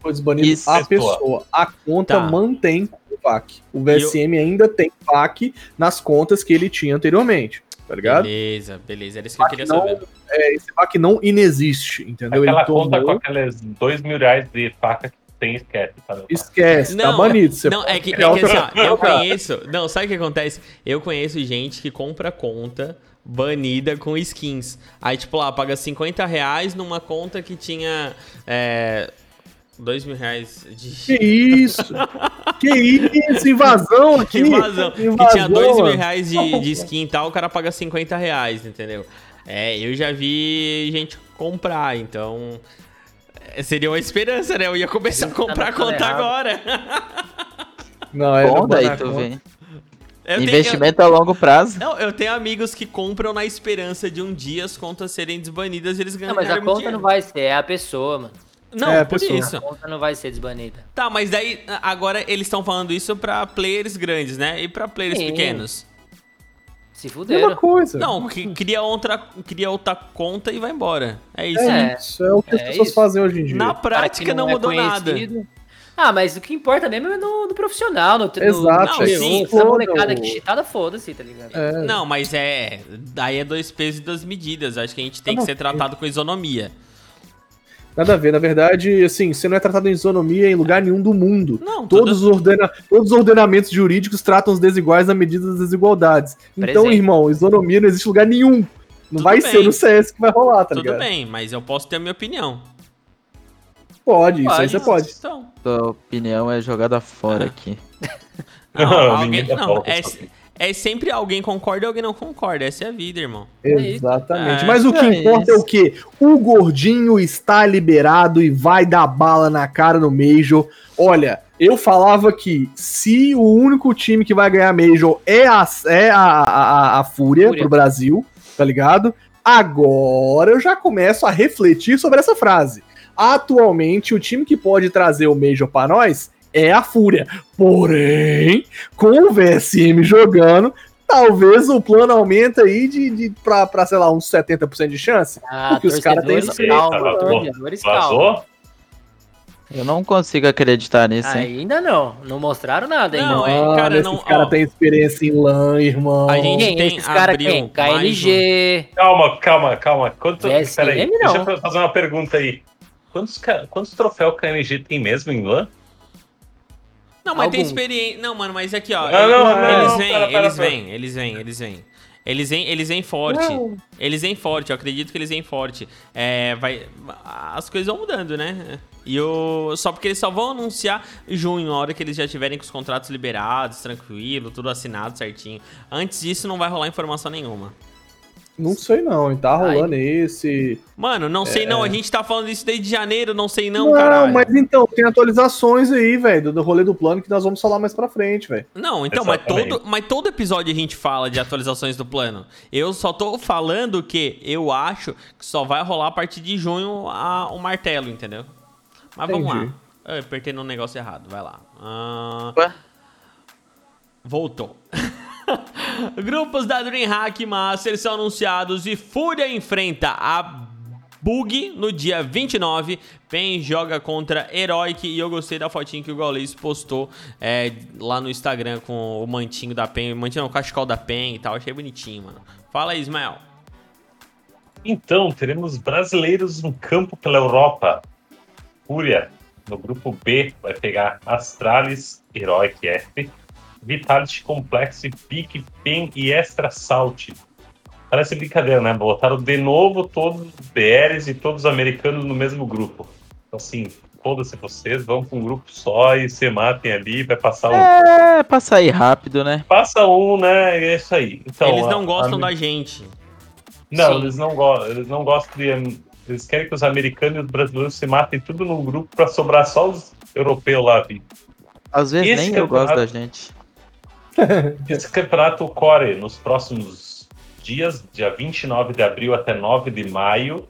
Foi desbanido Isso. a Pessoa. A conta Tá. mantém o VAC. O VSM ainda tem VAC nas contas que ele tinha anteriormente, tá ligado? Beleza, beleza, era isso que eu queria não, saber. é, esse VAC não inexiste, entendeu? Aquela ele conta com aqueles dois mil reais de faca que tem, esquece, tá? esquece, tá Não, banido. Você Não, é que, é que assim, ó, eu conheço. Não, sabe o que acontece? Eu conheço gente que compra conta banida com skins. Aí, tipo, lá, paga 50 reais numa conta que tinha. É, 2 mil reais de. Que isso? que isso? Invasão aqui? Invasão. Que Invasão, tinha 2 mil reais de, de skin e tal, o cara paga 50 reais, entendeu? É, eu já vi gente comprar, então. é, Seria uma esperança, né? Eu ia começar a comprar na conta errado. agora. Não, é Bom, daí banar tu conta. vê. Eu tenho- Investimento a longo prazo. Não, eu tenho amigos que compram na esperança de um dia as contas serem desbanidas e eles Não, ganharem mas a conta dinheiro. não vai ser, é a pessoa, mano. Não, É, por pessoa. isso. A conta não vai ser desbanida. Tá, mas daí agora eles estão falando isso pra players grandes, né? E pra players Sim. pequenos? Se Mesma fuderam. coisa. Não, que cria outra, cria outra conta e vai embora. É isso. É, É. isso, é o que as É pessoas isso. fazem hoje em dia. Na que prática não, é mudou nada. Ah, mas o que importa mesmo é no, no profissional, no, Exato, no, é sim, essa molecada que chitada, foda-se, tá ligado? É, Não, mas é. Daí é dois pesos e duas medidas. Acho que a gente tem que Não, ser tratado com isonomia. Nada a ver. Na verdade, assim, você não é tratado em isonomia em lugar nenhum do mundo. Não, Todos, os ordena... Todos os ordenamentos jurídicos tratam os desiguais na medida das desigualdades. Então, irmão, isonomia não existe em lugar nenhum. Não Tudo vai bem. ser no CS que vai rolar, tá Tudo ligado? bem, mas eu posso ter a minha opinião. Pode, isso aí Pode. você pode. Então. Tua opinião é jogada fora aqui. Não, Não, alguém, não é, é sempre alguém concorda e alguém não concorda. Essa é a vida, irmão. Exatamente. É. Mas o que É importa é isso. o quê? O gordinho está liberado e vai dar bala na cara no Major. Olha, eu falava que se o único time que vai ganhar Major é a, é a, a, a- a Fúria, Fúria. pro Brasil, tá ligado? Agora eu já começo a refletir sobre essa frase. Atualmente, o time que pode trazer o Major pra nós é a Fúria. Porém, com o VSM jogando, talvez o plano aumente aí de, de pra, pra, sei lá, uns 70% de chance. Ah, Porque os caras têm experiência. calma, torcedores, calma. Eu não consigo acreditar nisso, hein? Ainda não, não mostraram nada ainda. Não, é, Mano, cara, esses não- caras ó. têm experiência em LAN, irmão. A gente- Quem? tem- Esses caras quem? KNG. Calma, calma, calma. Quanto, VSM peraí, não. deixa eu fazer uma pergunta aí. Quantos, quantos troféus o KNG tem mesmo em LAN? Não, mas tem Algum. experiência. Não, mano, mas aqui, ó. Não, não, não, eles não, vêm, pera, pera, eles pera. vêm, eles vêm, eles vêm. Eles vêm, eles vêm forte. Eles vêm forte, eu acredito que eles vêm forte. É, vai, as coisas vão mudando, né? E o, só porque eles só vão anunciar em junho, na hora que eles já tiverem com os contratos liberados, tranquilo, tudo assinado certinho. Antes disso, não vai rolar informação nenhuma. Não sei não? Tá rolando esse. Mano, não sei não, a gente tá falando isso desde janeiro, não sei não, Não, caralho. mas então, tem atualizações aí, velho, do, rolê do plano que nós vamos falar mais pra frente, velho. Não, então, mas todo, mas todo episódio a gente fala de atualizações do plano. Eu só tô falando que eu acho que só vai rolar a partir de junho a- o martelo, entendeu? Mas vamos Entendi. lá. Eu apertei no negócio errado, vai lá. Ué? voltou. Grupos da DreamHack Master são anunciados e Fúria enfrenta a Bug no dia 29. PEN joga contra Heroic e eu gostei da fotinha que o Gaules postou é, lá no Instagram com o mantinho da PEN, mantinho não, o cachecol da PEN e tal. Achei bonitinho, mano. Fala aí, Ismael. Então, teremos brasileiros no campo pela Europa. Fúria, no grupo B, vai pegar Astralis, Heroic F, Vitality Complex, Big Pen e Extra Salt. Parece brincadeira, né? Botaram de novo todos os BRs e todos os americanos no mesmo grupo. Então, assim, foda-se vocês, vão com um grupo só e se matem ali, vai passar um. É, pra sair rápido, né? Passa um, né? É isso aí. Então, Eles não a- gostam a- da gente. Não, Sim. eles não gostam. Eles não gostam de. Eles querem que os americanos e os brasileiros se matem tudo num grupo pra sobrar só os europeus lá, vi. Às vezes Esse nem eu gosto da gente. Esse campeonato corre nos próximos dias, dia 29 de abril até 9 de maio.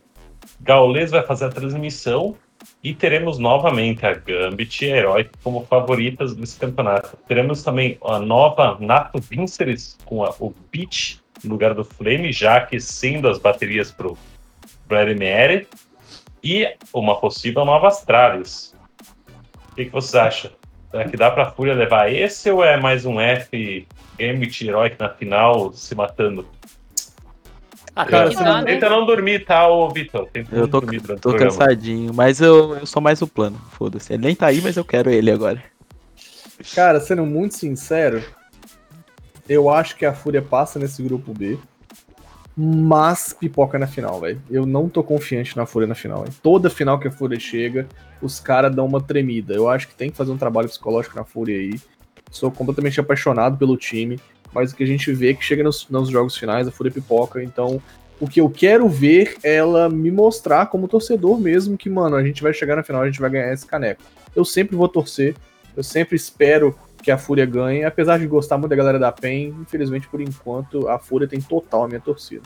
Gaules vai fazer a transmissão e teremos novamente a Gambit e a Heroic como favoritas desse campeonato. Teremos também a nova Nato Vincers com a- o Beach no lugar do Flame, já aquecendo as baterias para o RMR. E uma possível nova Astralis. O que, que acham? Será que dá pra Fúria levar esse ou é mais um F Gambit Heroic na final se matando? Ah, Cara, dar, né? Tenta não dormir, tá, ô Vitor? Tenta Eu não tô, dormir durante o tô cansadinho, mas eu, eu sou mais o plano. Foda-se. Ele nem tá aí, mas eu quero ele agora. Cara, sendo muito sincero, eu acho que a Fúria passa nesse grupo B, mas pipoca na final, velho. Eu não tô confiante na Fúria na final. Hein? Toda final que a Fúria chega, os caras dão uma tremida. Eu acho que tem que fazer um trabalho psicológico na Fúria aí. Sou completamente apaixonado pelo time, mas o que a gente vê é que chega nos, nos jogos finais, a Fúria pipoca. Então, o que eu quero ver é ela me mostrar como torcedor mesmo que, mano, a gente vai chegar na final, a gente vai ganhar esse caneco. Eu sempre vou torcer, eu sempre espero que a Fúria ganhe, apesar de gostar muito da galera da PEN, infelizmente, por enquanto, a Fúria tem total a minha torcida.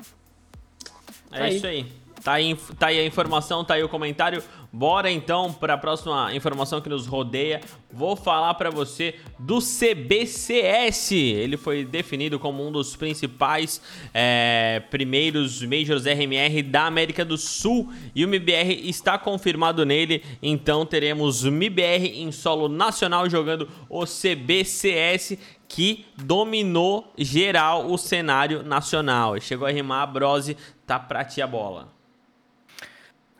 É Tá aí. isso aí. Tá aí, tá aí a informação, tá aí o comentário. Bora então para a próxima informação que nos rodeia. Vou falar para você do CBCS. Ele foi definido como um dos principais é, primeiros Majors RMR da América do Sul e o MBR está confirmado nele. Então teremos o MBR em solo nacional jogando o CBCS que dominou geral o cenário nacional. Chegou a rimar a Brose, tá pra ti a bola.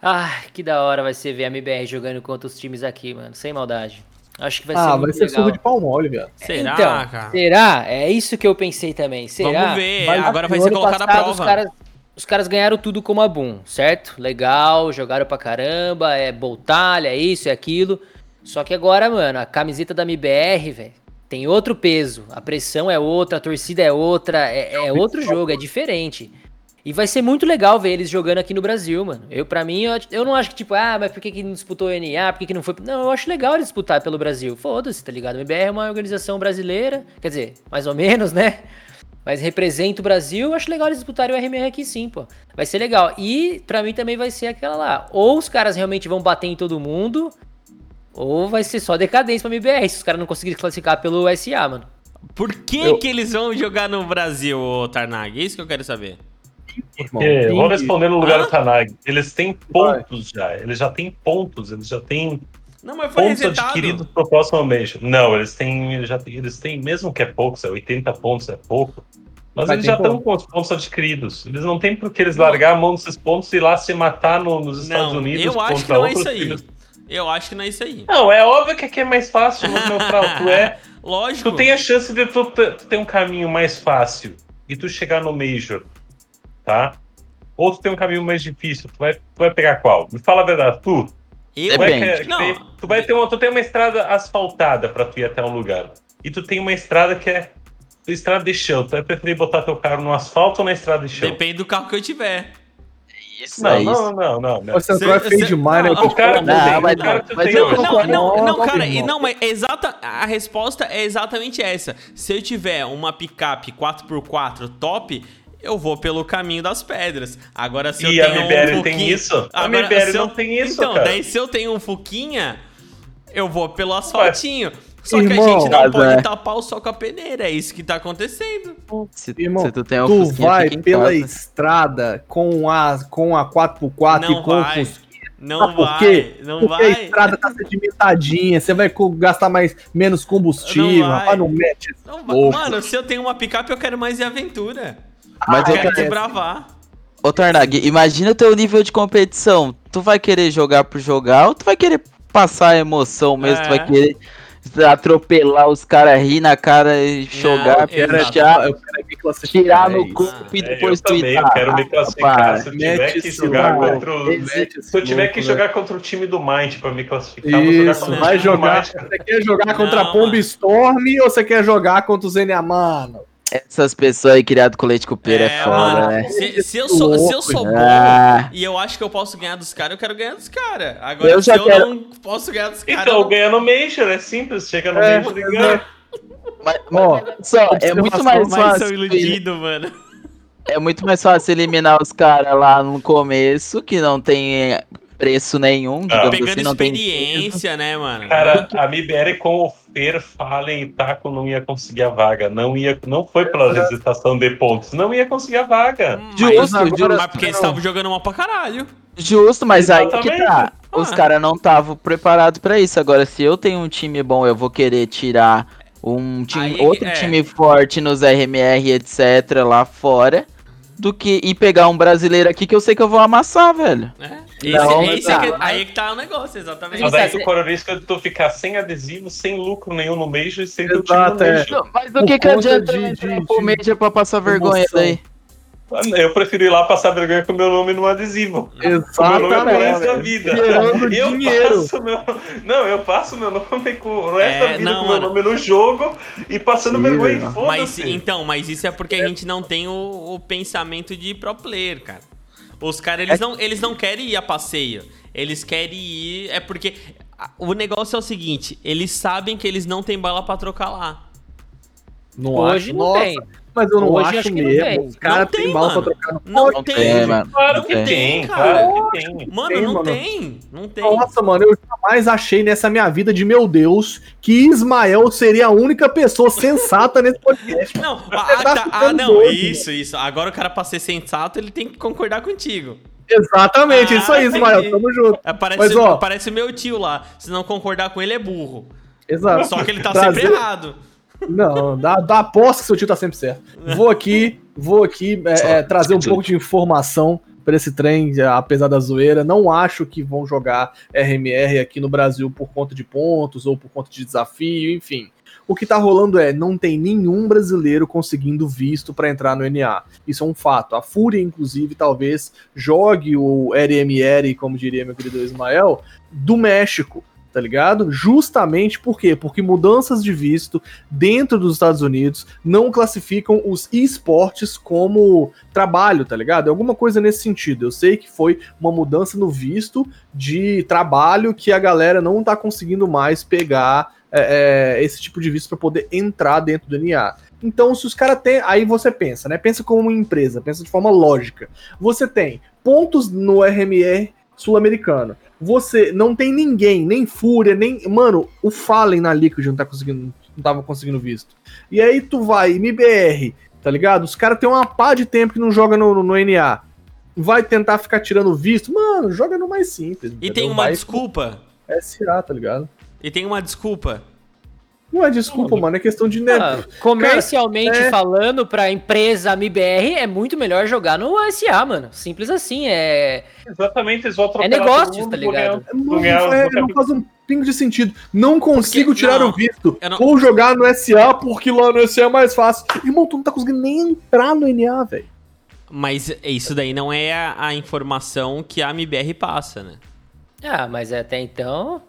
Ah, que da hora vai ser ver a MBR jogando contra os times aqui, mano. Sem maldade. Acho que vai ser ah, muito vai ser legal. surra de pau mole, viado. Será, então, cara? será? É isso que eu pensei também. Será? Vamos ver, Mas agora vai ser colocada a prova. Os caras, os caras ganharam tudo como a Boom, certo? Legal, jogaram pra caramba, é boltalha, é isso, é aquilo. Só que agora, mano, a camiseta da MBR, velho, tem outro peso. A pressão é outra, a torcida é outra, é, é outro jogo, é diferente. E vai ser muito legal ver eles jogando aqui no Brasil, mano. Eu, pra mim, eu, eu não acho que, tipo, ah, mas por que, que não disputou o NA? Por que, que não foi. Não, eu acho legal eles disputar pelo Brasil. Foda-se, tá ligado? O MBR é uma organização brasileira, quer dizer, mais ou menos, né? Mas representa o Brasil, eu acho legal eles disputarem o RMR aqui sim, pô. Vai ser legal. E pra mim também vai ser aquela lá. Ou os caras realmente vão bater em todo mundo, ou vai ser só decadência pra MBR, se os caras não conseguirem classificar pelo SA, mano. Por que Eu- que eles vão jogar no Brasil, ô Tarnag? É isso que eu quero saber. Irmão, É, vou que- responder no lugar Hã? do Tanag. Eles têm pontos já. Eles já têm pontos. Eles já têm Não, mas foi pontos resetado. adquiridos pro próximo mês. Não, eles têm, eles já têm, eles têm, mesmo que é pouco, se é 80 pontos é pouco, mas Mas eles já estão com os pontos adquiridos. Eles não têm por que eles largar a mão desses pontos e ir lá se matar no- nos Estados Não, Unidos eu acho que não é isso aí. times. Eu acho que não é isso aí. Não, é óbvio que aqui é mais fácil, meu frau, tu é. Lógico. Tu tem a chance de tu, tu ter um caminho mais fácil e tu chegar no Major, tá? Ou tu tem um caminho mais difícil, tu vai, tu vai pegar qual? Me fala a verdade, tu. Eu Tu Depende. querer- Não. tu vai ter uma, tu tem uma estrada asfaltada pra tu ir até um lugar. E tu tem uma estrada que é estrada de chão. Tu vai preferir botar teu carro no asfalto ou na estrada de chão? Depende do carro que eu tiver. Isso, Não, é isso. não, não, não, não. Você entrou é feio demais, né? não, O cara, Não, não, mas cara não, tu mas eu-. Não, não, não, Não, cara, e não, mas exata, a resposta é exatamente essa. Se eu tiver uma picape 4x4 top, eu vou pelo caminho das pedras. Agora se eu E a tenho MBR um tem Fuquinha- isso? A Agora, eu- não tem isso, Então, cara. daí se eu tenho um Fuquinha, eu vou pelo asfaltinho. Só que a Irmão, gente não pode é. tapar o sol com a peneira, é isso que tá acontecendo. Se, Irmão, se tu tem um tu vai pela casa. estrada com a, com a 4x4 Não e com vai. o Fusquinha. Não por vai, quê? não Porque a vai. estrada tá sedimentadinha, você vai gastar mais, menos combustível, Não vai. rapaz, não mete. Não. Mano, se eu tenho uma picape, eu quero mais de aventura. Mas eu eu quero quero- desbravar. Ô, Tarnag, imagina o teu nível de competição. Tu vai querer jogar por jogar ou tu vai querer passar a emoção mesmo? É. Tu vai querer atropelar os caras, rir na cara e jogar, exato. fechar, Eu quero me classificar, tirar é no isso. corpo e É, depois eu também, tweetar. eu quero me Ah, classificar. rapaz. Se eu tiver que jogar contra o. mete Se eu tiver que né? jogar contra o time do Mind pra me classificar, eu vou jogar Isso, contra o vai time do jogar. Mind. Você quer jogar contra Não, a mano. Storm ou você quer jogar contra o Zenia Mano? Essas pessoas aí criado com leite com pera é, É, foda, mano, né? se, se eu sou, se eu sou bom Ah. e eu acho que eu posso ganhar dos caras, eu quero ganhar dos caras. Agora, Eu se já eu quero- não posso ganhar dos caras. Então, eu- ganha no Major, é simples. Chega no É, Major e ganha. Mas, só, é muito mais fácil. iludido, mano. É muito mais fácil eliminar os caras lá no começo, que não tem preço nenhum, digamos Pegando assim, não tem experiência, né, mano? Cara, a MBR com o Fer, Fallen e Taco não ia conseguir a vaga. Não, ia, não foi pela hesitação de pontos. Não ia conseguir a vaga. Mas, Justo, mas justo. porque eles estavam jogando mal pra caralho. Justo, mas aí que tá. Exatamente. Os Ah. caras não estavam preparados pra isso. Agora, se eu tenho um time bom, eu vou querer tirar um time, Aí, outro é. time forte nos RMR, etc, lá fora, do que ir pegar um brasileiro aqui que eu sei que eu vou amassar, velho. né? Esse, Não, esse mas é tá. que- aí que tá o negócio, exatamente. Mas aí Isso, tu corre o risco de tu ficar sem adesivo, sem lucro nenhum no Major e sem teu Exato, time no é. Major. Não, mas do que que adianta de- eu entrar de- pro de Major pra passar vergonha emoção. daí? Eu prefiro ir lá passar vergonha com o meu nome no adesivo. O meu nome é pro resto da Exatamente. vida. Gerando eu dinheiro. passo meu... Não, eu passo meu nome com o resto É, da vida não, com meu mano. nome no jogo e passando Sim, vergonha velho. Mas então, mas isso é porque a gente não tem o, o pensamento de pro player, cara. Os caras, eles não, eles não querem ir a passeio. Eles querem ir. É porque. O negócio é o seguinte: eles sabem que eles não têm bala pra trocar lá. Não Hoje acho. não Nossa, tem. Mas eu não Hoje acho, acho que não mesmo. tem. Os caras Não têm tem, bala pra trocar no Não pote. tem. É, mano. Claro Não que tem. tem, cara. claro que tem. Mano, Tem, não mano. tem. Não tem. Nossa, mano, eu jamais achei nessa minha vida de meu Deus que Ismael seria a única pessoa sensata nesse podcast. Não, ah, tá tá, ah, não, doido, isso, isso. Agora o cara, pra ser sensato, ele tem que concordar contigo. Exatamente, isso aí, Ah, Ismael. entendi. Tamo junto. É, parece, Mas, ó- parece meu tio lá. Se não concordar com ele, é burro. Exato. Só que ele tá Trazer- sempre errado. Não, dá, dá aposta que seu tio tá sempre certo. Vou aqui, vou aqui é, é, trazer um pouco de informação pra esse trem, apesar da zoeira. Não acho que vão jogar RMR aqui no Brasil por conta de pontos ou por conta de desafio, enfim. O que tá rolando é, não tem nenhum brasileiro conseguindo visto pra entrar no NA. Isso é um fato. A Fúria, inclusive, talvez jogue o RMR, como diria meu querido Ismael, do México tá ligado? Justamente por quê? Porque mudanças de visto dentro dos Estados Unidos não classificam os esportes como trabalho, tá ligado? É alguma coisa nesse sentido. Eu sei que foi uma mudança no visto de trabalho que a galera não tá conseguindo mais pegar é, é, esse tipo de visto para poder entrar dentro do NA. Então, se os caras têm. Aí você pensa, né? Pensa como uma empresa, pensa de forma lógica. Você tem pontos no RMR sul-americano. Você não tem ninguém, nem Fúria, nem. Mano, o Fallen na Liquid não tá conseguindo. Não tava conseguindo visto. E aí tu vai, MBR, tá ligado? Os caras têm uma pá de tempo que não joga no, no, no NA. Vai tentar ficar tirando visto. Mano, joga no mais simples. E entendeu? tem uma Vai desculpa. pro SA, tá ligado? E tem uma desculpa. Não é desculpa, mano, é questão de. Né, Ah, comercialmente Cara, é- falando, pra empresa MBR, é muito melhor jogar no SA, mano. Simples assim, é... Exatamente, eles vão atropelar É mundo, tá vão ligado? ganhar- Mano, vão ganhar- é, não faz um pingo de sentido. Não consigo Porque- tirar não, o visto. não- Vou jogar no SA porque lá no SA é mais fácil. Irmão, tu não tá conseguindo nem entrar no NA, velho. Mas isso daí não é a, a informação que a MBR passa, né? Ah, mas até então...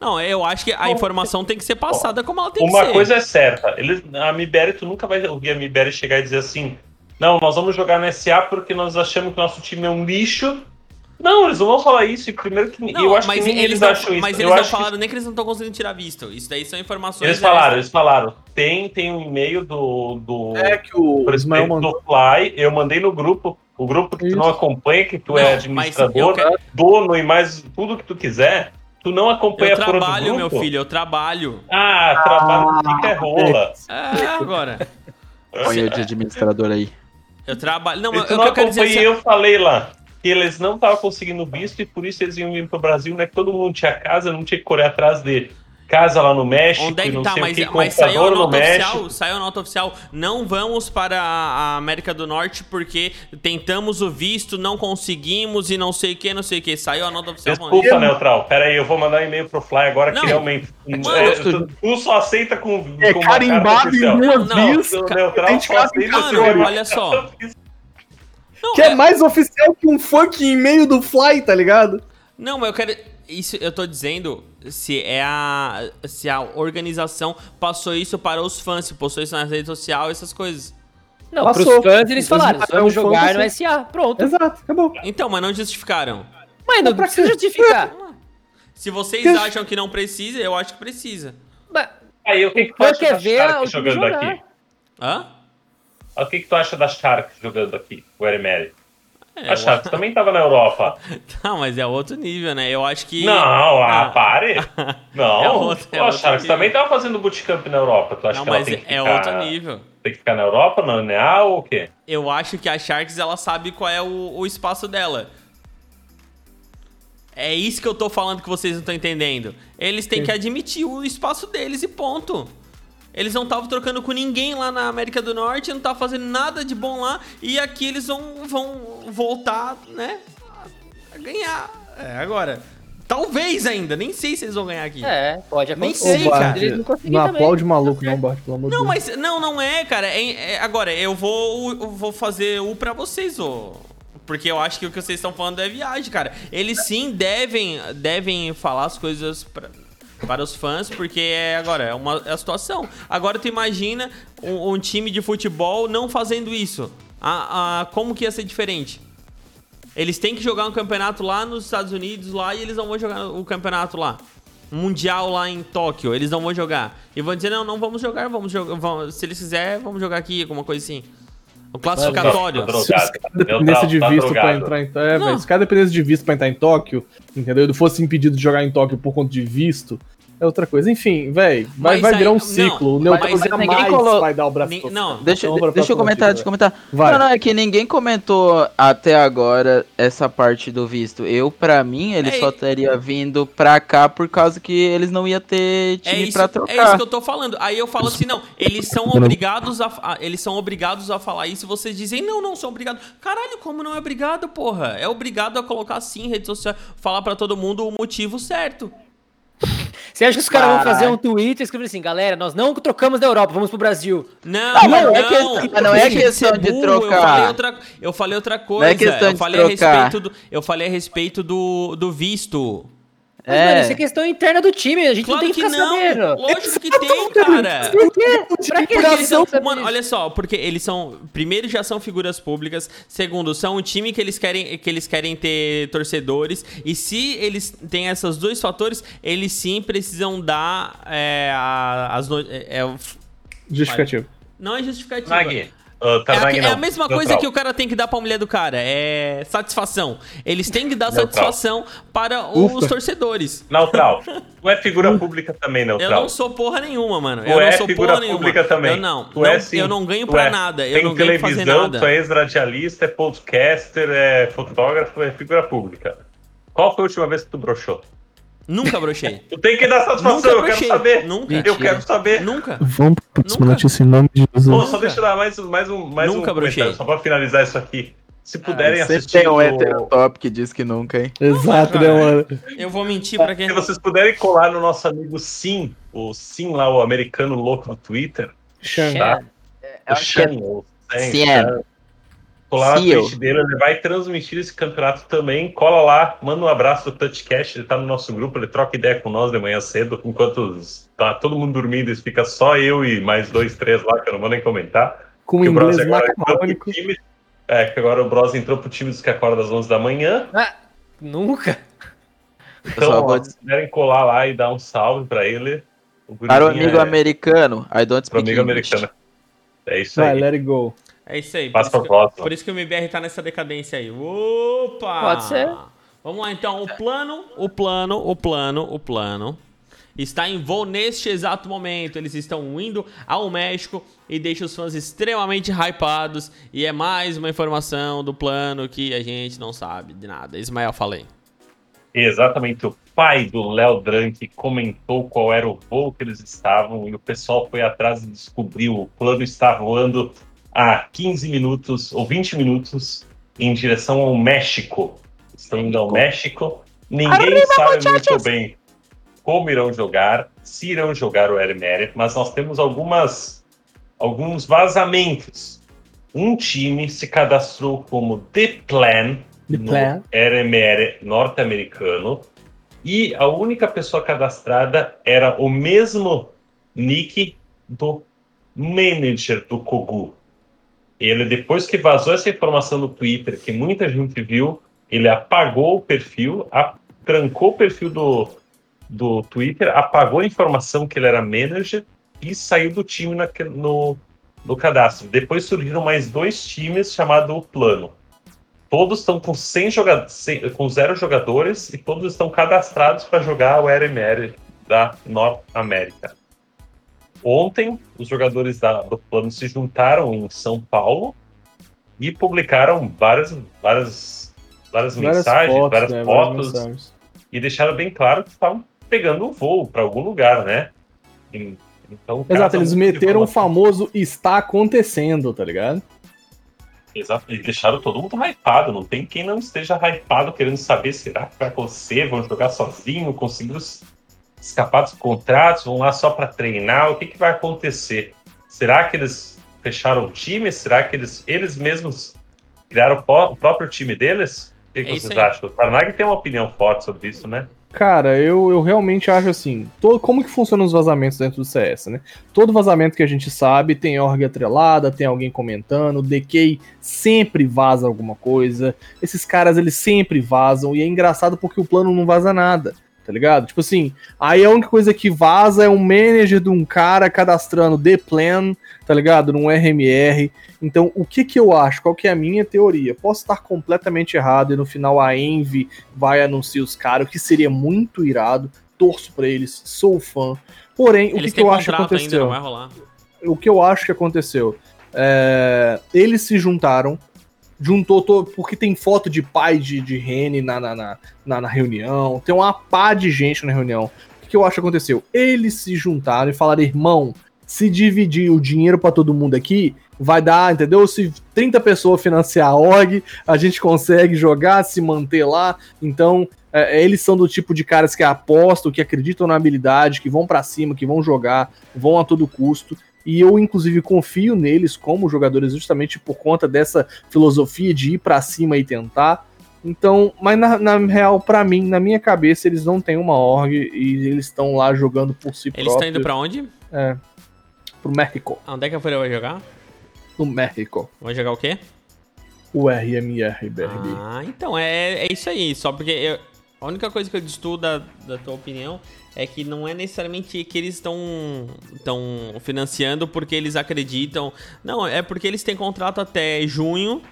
Não, eu acho que a Bom, informação tem que ser passada como ela tem Uma que ser. coisa é certa, eles, a MBR, tu nunca vai ouvir a MBR chegar e dizer assim: não, nós vamos jogar no SA porque nós achamos que o nosso time é um lixo. Não, eles não vão falar isso. E primeiro que Não, eu acho mas que nem eles, eles, não, acham isso. mas eu eles não acho que falaram nem que eles não estão conseguindo tirar visto. Isso daí são informações. eles falaram, extras. eles falaram. Tem, tem um e-mail do, do É que o Ismael presidente mandou. do Fly, eu mandei no grupo. O grupo que tu não acompanha, que tu Não, é mas eu administrador, quero- dono e mais tudo que tu quiser. Tu não acompanha Eu a do trabalho, meu filho, eu trabalho. Ah, trabalho fica é rola. É, agora. Põe o de administrador aí. Eu trabalho. Não, E mas tu o não eu quero dizer é assim, eu falei lá que eles não estavam conseguindo visto e por isso eles iam vir pro Brasil, né? Que todo mundo tinha casa, não tinha que correr atrás dele. Casa lá no México, Onde é e que não tá? sei Mas, que, mas saiu a computador no nota México. oficial, saiu a nota oficial. Não vamos para a América do Norte porque tentamos o visto, não conseguimos e não sei o que, não sei o que. Saiu a nota oficial. Desculpa, Neutral. Pera aí, eu vou mandar um e-mail pro Fly agora Não. que realmente. Mano, é, tu- tu, só aceita com. É com carimbado em oficial. duas ca- Neutral só em aceita Mano, olha só. oficial. Não, Que é mais oficial que um fucking e-mail do Fly, tá ligado? Não, mas eu quero. Isso eu tô dizendo se é a. Se a organização passou isso para os fãs, se postou isso nas redes sociais, essas coisas. Não, Passou. pros fãs eles Eles falaram, vamos jogar no passou. SA. Pronto. Exato, acabou. Então, mas não justificaram. Mas não pra precisa justificar. Se vocês Que- acham que não precisa, eu acho que precisa. Mas Aí, o que, que tu acha quer da ver Shark jogando jogar. aqui? Hã? O que, que tu acha da Shark jogando aqui, o Eremery? É, A Shark também tava na Europa. Não, mas é outro nível, né? Eu acho que. Não, ah, Ah. pare. Não, É outro- é Pô, a Sharks nível. também tava fazendo bootcamp na Europa. Tu acha Não, que ela mas tem que é ficar, outro nível. Tem que ficar na Europa, na NA ou o quê? Eu acho que a Sharks ela sabe qual é o, o espaço dela. É isso que eu tô falando que vocês não estão entendendo. Eles têm que admitir o espaço deles e ponto. Eles não estavam trocando com ninguém lá na América do Norte, não estavam fazendo nada de bom lá. E aqui eles vão, vão voltar, né? A ganhar. É, agora. Talvez ainda, nem sei se eles vão ganhar aqui. É, pode Nem acontecer. sei, Ô, cara. Eles não não também. aplaude maluco, não, Bart, pelo amor de Não, Deus. mas não, não é, cara. É- é- agora, eu vou, eu vou fazer o pra vocês, ô. Porque eu acho que o que vocês estão falando é viagem, cara. Eles sim devem, devem falar as coisas pra- para os fãs, porque é agora é uma é a situação. Agora tu imagina um, um time de futebol não fazendo isso. A, a- como que ia ser diferente? Eles têm que jogar um campeonato lá nos Estados Unidos lá e eles não vão jogar o campeonato lá. Mundial lá em Tóquio, eles não vão jogar. E vão dizer, não, não vamos jogar, vamos jogar. Vamos, se eles quiserem, vamos jogar aqui, alguma coisa assim. O classificatório. Tá Se os caras dependessem Neutral, de tá visto pra drogado. entrar em Tóquio. É, velho. Se caras dependessem de visto pra entrar em Tóquio, entendeu? Ele fosse impedido de jogar em Tóquio por conta de visto, é outra coisa. Enfim, velho, vai, Mas vai aí- virar um não, ciclo. o mas Neutral ninguém colo- vai dar o braço Ni- não, Deixa, Então, deixa eu comentar, deixa eu comentar. Vai. Não, não, é que ninguém comentou até agora essa parte do visto. Eu, pra mim, ele É, só teria vindo pra cá por causa que eles não iam ter É time isso, pra é trocar. isso que eu tô falando. Aí eu falo assim, não, eles são obrigados a, eles são obrigados a falar isso e vocês dizem, não, não são obrigados. Caralho, como não é obrigado, porra? É obrigado a colocar assim em rede social, falar pra todo mundo o motivo certo. Você acha que os caras vão fazer um Twitter e escrever assim, galera, nós não trocamos da Europa, vamos pro Brasil. Não, Não, não, não é questão- não é de questão ser de burro, trocar. Eu falei outra, eu falei outra coisa. é questão eu de falei a trocar. respeito do, eu falei a respeito do, do visto. Mas, É. mano, isso é questão interna do time, a gente Claro não tem que que ficar não. sabendo. Lógico que tem, cara. Por quê? Pra que Porque eles são, mano, olha só, porque eles são, primeiro já são figuras públicas, segundo, são um time que eles querem que eles querem ter torcedores e se eles têm esses dois fatores, eles sim precisam dar é, a- as no- é, é, Justificativo. não é justificativa. Uh, É, a, é não. a mesma coisa Neutral. que o cara tem que dar pra mulher do cara, é satisfação. Eles têm que dar Neutral. satisfação para os Ufa. torcedores. Neutral. Tu é figura pública também, Eu Neutral. não sou porra nenhuma, mano. Tu eu não é sou figura porra nenhuma. pública também. Eu não. Tu não é sim. eu não ganho Tu pra é. nada. Eu Tem não ganho pra fazer televisão, nada. tu é ex-radialista, é podcaster, é fotógrafo, é figura pública. Qual foi a última vez que tu broxou? Nunca brochei. Tu tem que dar satisfação, eu quero saber. Nunca. Eu Mentira. quero saber. Nunca. Vamos pra próxima Nunca. notícia em nome de Pô, Jesus. só deixa eu dar mais, mais um, mais Nunca um brochei. comentário, só pra finalizar isso aqui. Se puderem Você assistir. tem um o- hétero top que diz que nunca, hein? Exato, né, mano? Eu vou mentir pra quem. Se vocês puderem colar no nosso amigo Sim, o Sim lá, o americano louco do Twitter, Xan. tá? o que é Shan, ou Sam, Sim. Shan. Colar Seal. Twitch dele, ele vai transmitir esse campeonato também. Cola lá, manda um abraço do Touchcast, ele tá no nosso grupo, ele troca ideia com nós de manhã cedo, enquanto tá todo mundo dormindo, e fica só eu e mais dois, três lá, que eu não vou nem comentar. Com o Bros inglês macarrônico. time. É, que agora o Bros entrou pro time dos que acorda às 11 da manhã. Ah, nunca. Então, ó, se puderem colar lá e dar um salve pra ele. O Para o amigo é- americano, I don't speak amigo English. americano. É isso Vai, aí. let it go. É isso aí. Por Passa isso, pra que, por isso que o MBR tá nessa decadência aí. Opa! Pode ser. Vamos Vamos lá então, o plano, o plano, o plano, o plano está em voo neste exato momento. Eles estão indo ao México e deixa os fãs extremamente hypados. E é mais uma informação do plano que a gente não sabe de nada. Ismael, falei. Exatamente, o pai do Léo Drank comentou qual era o voo que eles estavam e o pessoal foi atrás e descobriu. O plano está voando há 15 minutos ou 20 minutos em direção ao México. Estão indo ao México. Ninguém sabe muito bem como irão jogar, se irão jogar o Eremer, mas nós temos algumas alguns vazamentos. Um time se cadastrou como The Plan The no Plan. RMR norte-americano e a única pessoa cadastrada era o mesmo nick do manager do Kogu. Ele, depois que vazou essa informação no Twitter, que muita gente viu, ele apagou o perfil, a- trancou o perfil do, do Twitter, apagou a informação que ele era manager e saiu do time naque- no, no cadastro. Depois surgiram mais dois times chamados O Plano. Todos estão com 100 joga 100 com zero jogadores e todos estão cadastrados para jogar o RMR da Norte América. Ontem, os jogadores da- do plano se juntaram em São Paulo e publicaram várias, várias, várias, mensagens, várias né, fotos mensagens. e deixaram bem claro que estavam pegando um voo para algum lugar, né? E- Então, Exato, casa eles meteram o famoso está acontecendo, tá ligado? Exato, eles deixaram todo mundo hypado. Não tem quem não esteja hypado querendo saber será que vai acontecer, vão jogar sozinho, conseguiram escapar dos contratos, vão lá só para treinar. O que, que vai acontecer? Será que eles fecharam o time? Será que eles, eles mesmos criaram o pró- o próprio time deles? O que, que É isso vocês aí. acham? O Parnag tem uma opinião forte sobre isso, né? Cara, eu, eu realmente acho assim, todo, como que funcionam os vazamentos dentro do CS, né? Todo vazamento que a gente sabe tem org atrelada, tem alguém comentando, o DK sempre vaza alguma coisa, esses caras eles sempre vazam, e é engraçado porque o plano não vaza nada, tá ligado? Tipo assim, aí a única coisa que vaza é um manager de um cara cadastrando The Plan, tá ligado? Num RMR. Então, o que que eu acho? Qual que é a minha teoria? Posso estar completamente errado e no final a Envy vai anunciar os caras, o que seria muito irado. Torço pra eles, sou fã. Porém, o que, Eles que eu acho que ainda, aconteceu? rolar. o que eu acho que aconteceu? É, eles se juntaram, juntou todo, porque tem foto de pai de, de Rene na, na, na, na- reunião, tem uma pá de gente na reunião. O que, que eu acho que aconteceu? Eles se juntaram e falaram, irmão, se dividir o dinheiro pra todo mundo aqui, vai dar, entendeu? Se 30 pessoas financiar a org, a gente consegue jogar, se manter lá. Então, é, eles são do tipo de caras que apostam, que acreditam na habilidade, que vão pra cima, que vão jogar, vão a todo custo. E eu, inclusive, confio neles como jogadores justamente por conta dessa filosofia de ir pra cima e tentar. Então, mas na, na real, pra mim, na minha cabeça, eles não têm uma org e eles estão lá jogando por si Eles estão indo pra onde? pro México. Onde é que a Folha vai jogar? No México. Vai jogar o quê? O RMR, BRB. Ah, então, é, é isso aí. Só porque eu- a única coisa que eu destudo da, da tua opinião é que não é necessariamente que eles estão estão financiando porque eles acreditam. Não, é porque eles têm contrato até junho.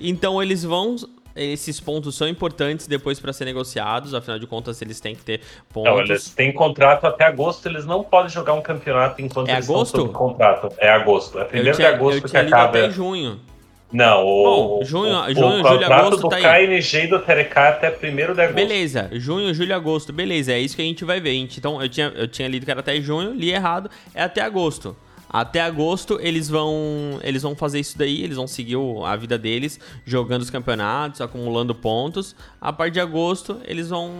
Então eles vão. Esses pontos são importantes depois para ser negociados. Afinal de contas, eles têm que ter pontos. Não, eles têm contrato até agosto, eles não podem jogar um campeonato enquanto É eles agosto? estão sob contrato. É agosto. É primeiro tinha, de agosto que acaba. até junho. Não, o, Bom, o- junho- o, junho, o julho, agosto do tá aí. KNG do TRK até 1 de agosto. Beleza, junho, julho, agosto, beleza, é isso que a gente vai ver. Gente- então, eu tinha, eu tinha lido que era até junho, li errado, é até agosto. Até agosto eles vão eles vão fazer isso daí, eles vão seguir a vida deles, jogando os campeonatos, acumulando pontos. A partir de agosto eles vão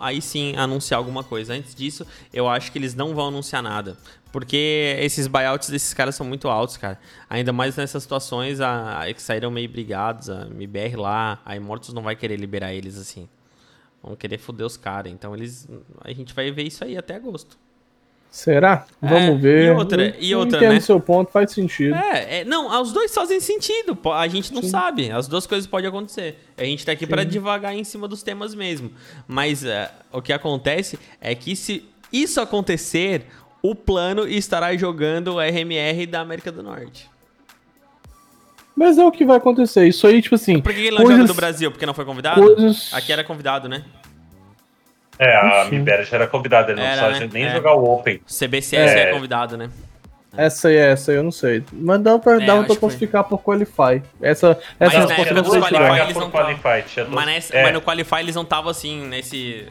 aí sim anunciar alguma coisa. Antes disso, eu acho que eles não vão anunciar nada. Porque esses buyouts desses caras são muito altos, cara. Ainda mais nessas situações a, a- que saíram meio brigados, a MBR lá, a Immortals não vai querer liberar eles assim. Vão querer foder os caras. Então eles. A gente vai ver isso aí até agosto. Será? Vamos É, ver. e outra- Eu- e outra, entendo né? seu ponto, faz sentido. É, é, não, os dois fazem sentido. A gente não sabe. As duas coisas podem acontecer. A gente tá aqui pra devagar em cima dos temas mesmo. Mas é, o que acontece é que se isso acontecer, o plano estará jogando o RMR da América do Norte. Mas é o que vai acontecer. Isso aí, tipo assim. Por que ele não coisas- joga do Brasil? Porque não foi convidado? Coisas. Aqui era convidado, né? É, a. Mibera já era convidada, ele não Era, precisava né? nem É. jogar o Open. CBCS é, É. convidado, né? Essa aí, essa aí eu não sei. Mas dá pra, É, dá pra classificar por Qualify. Essa, Mas essa na resposta eu não Qualify, eles por não tavam. Qualify. Mas, nessa- é. mas no Qualify eles não estavam assim, nesse.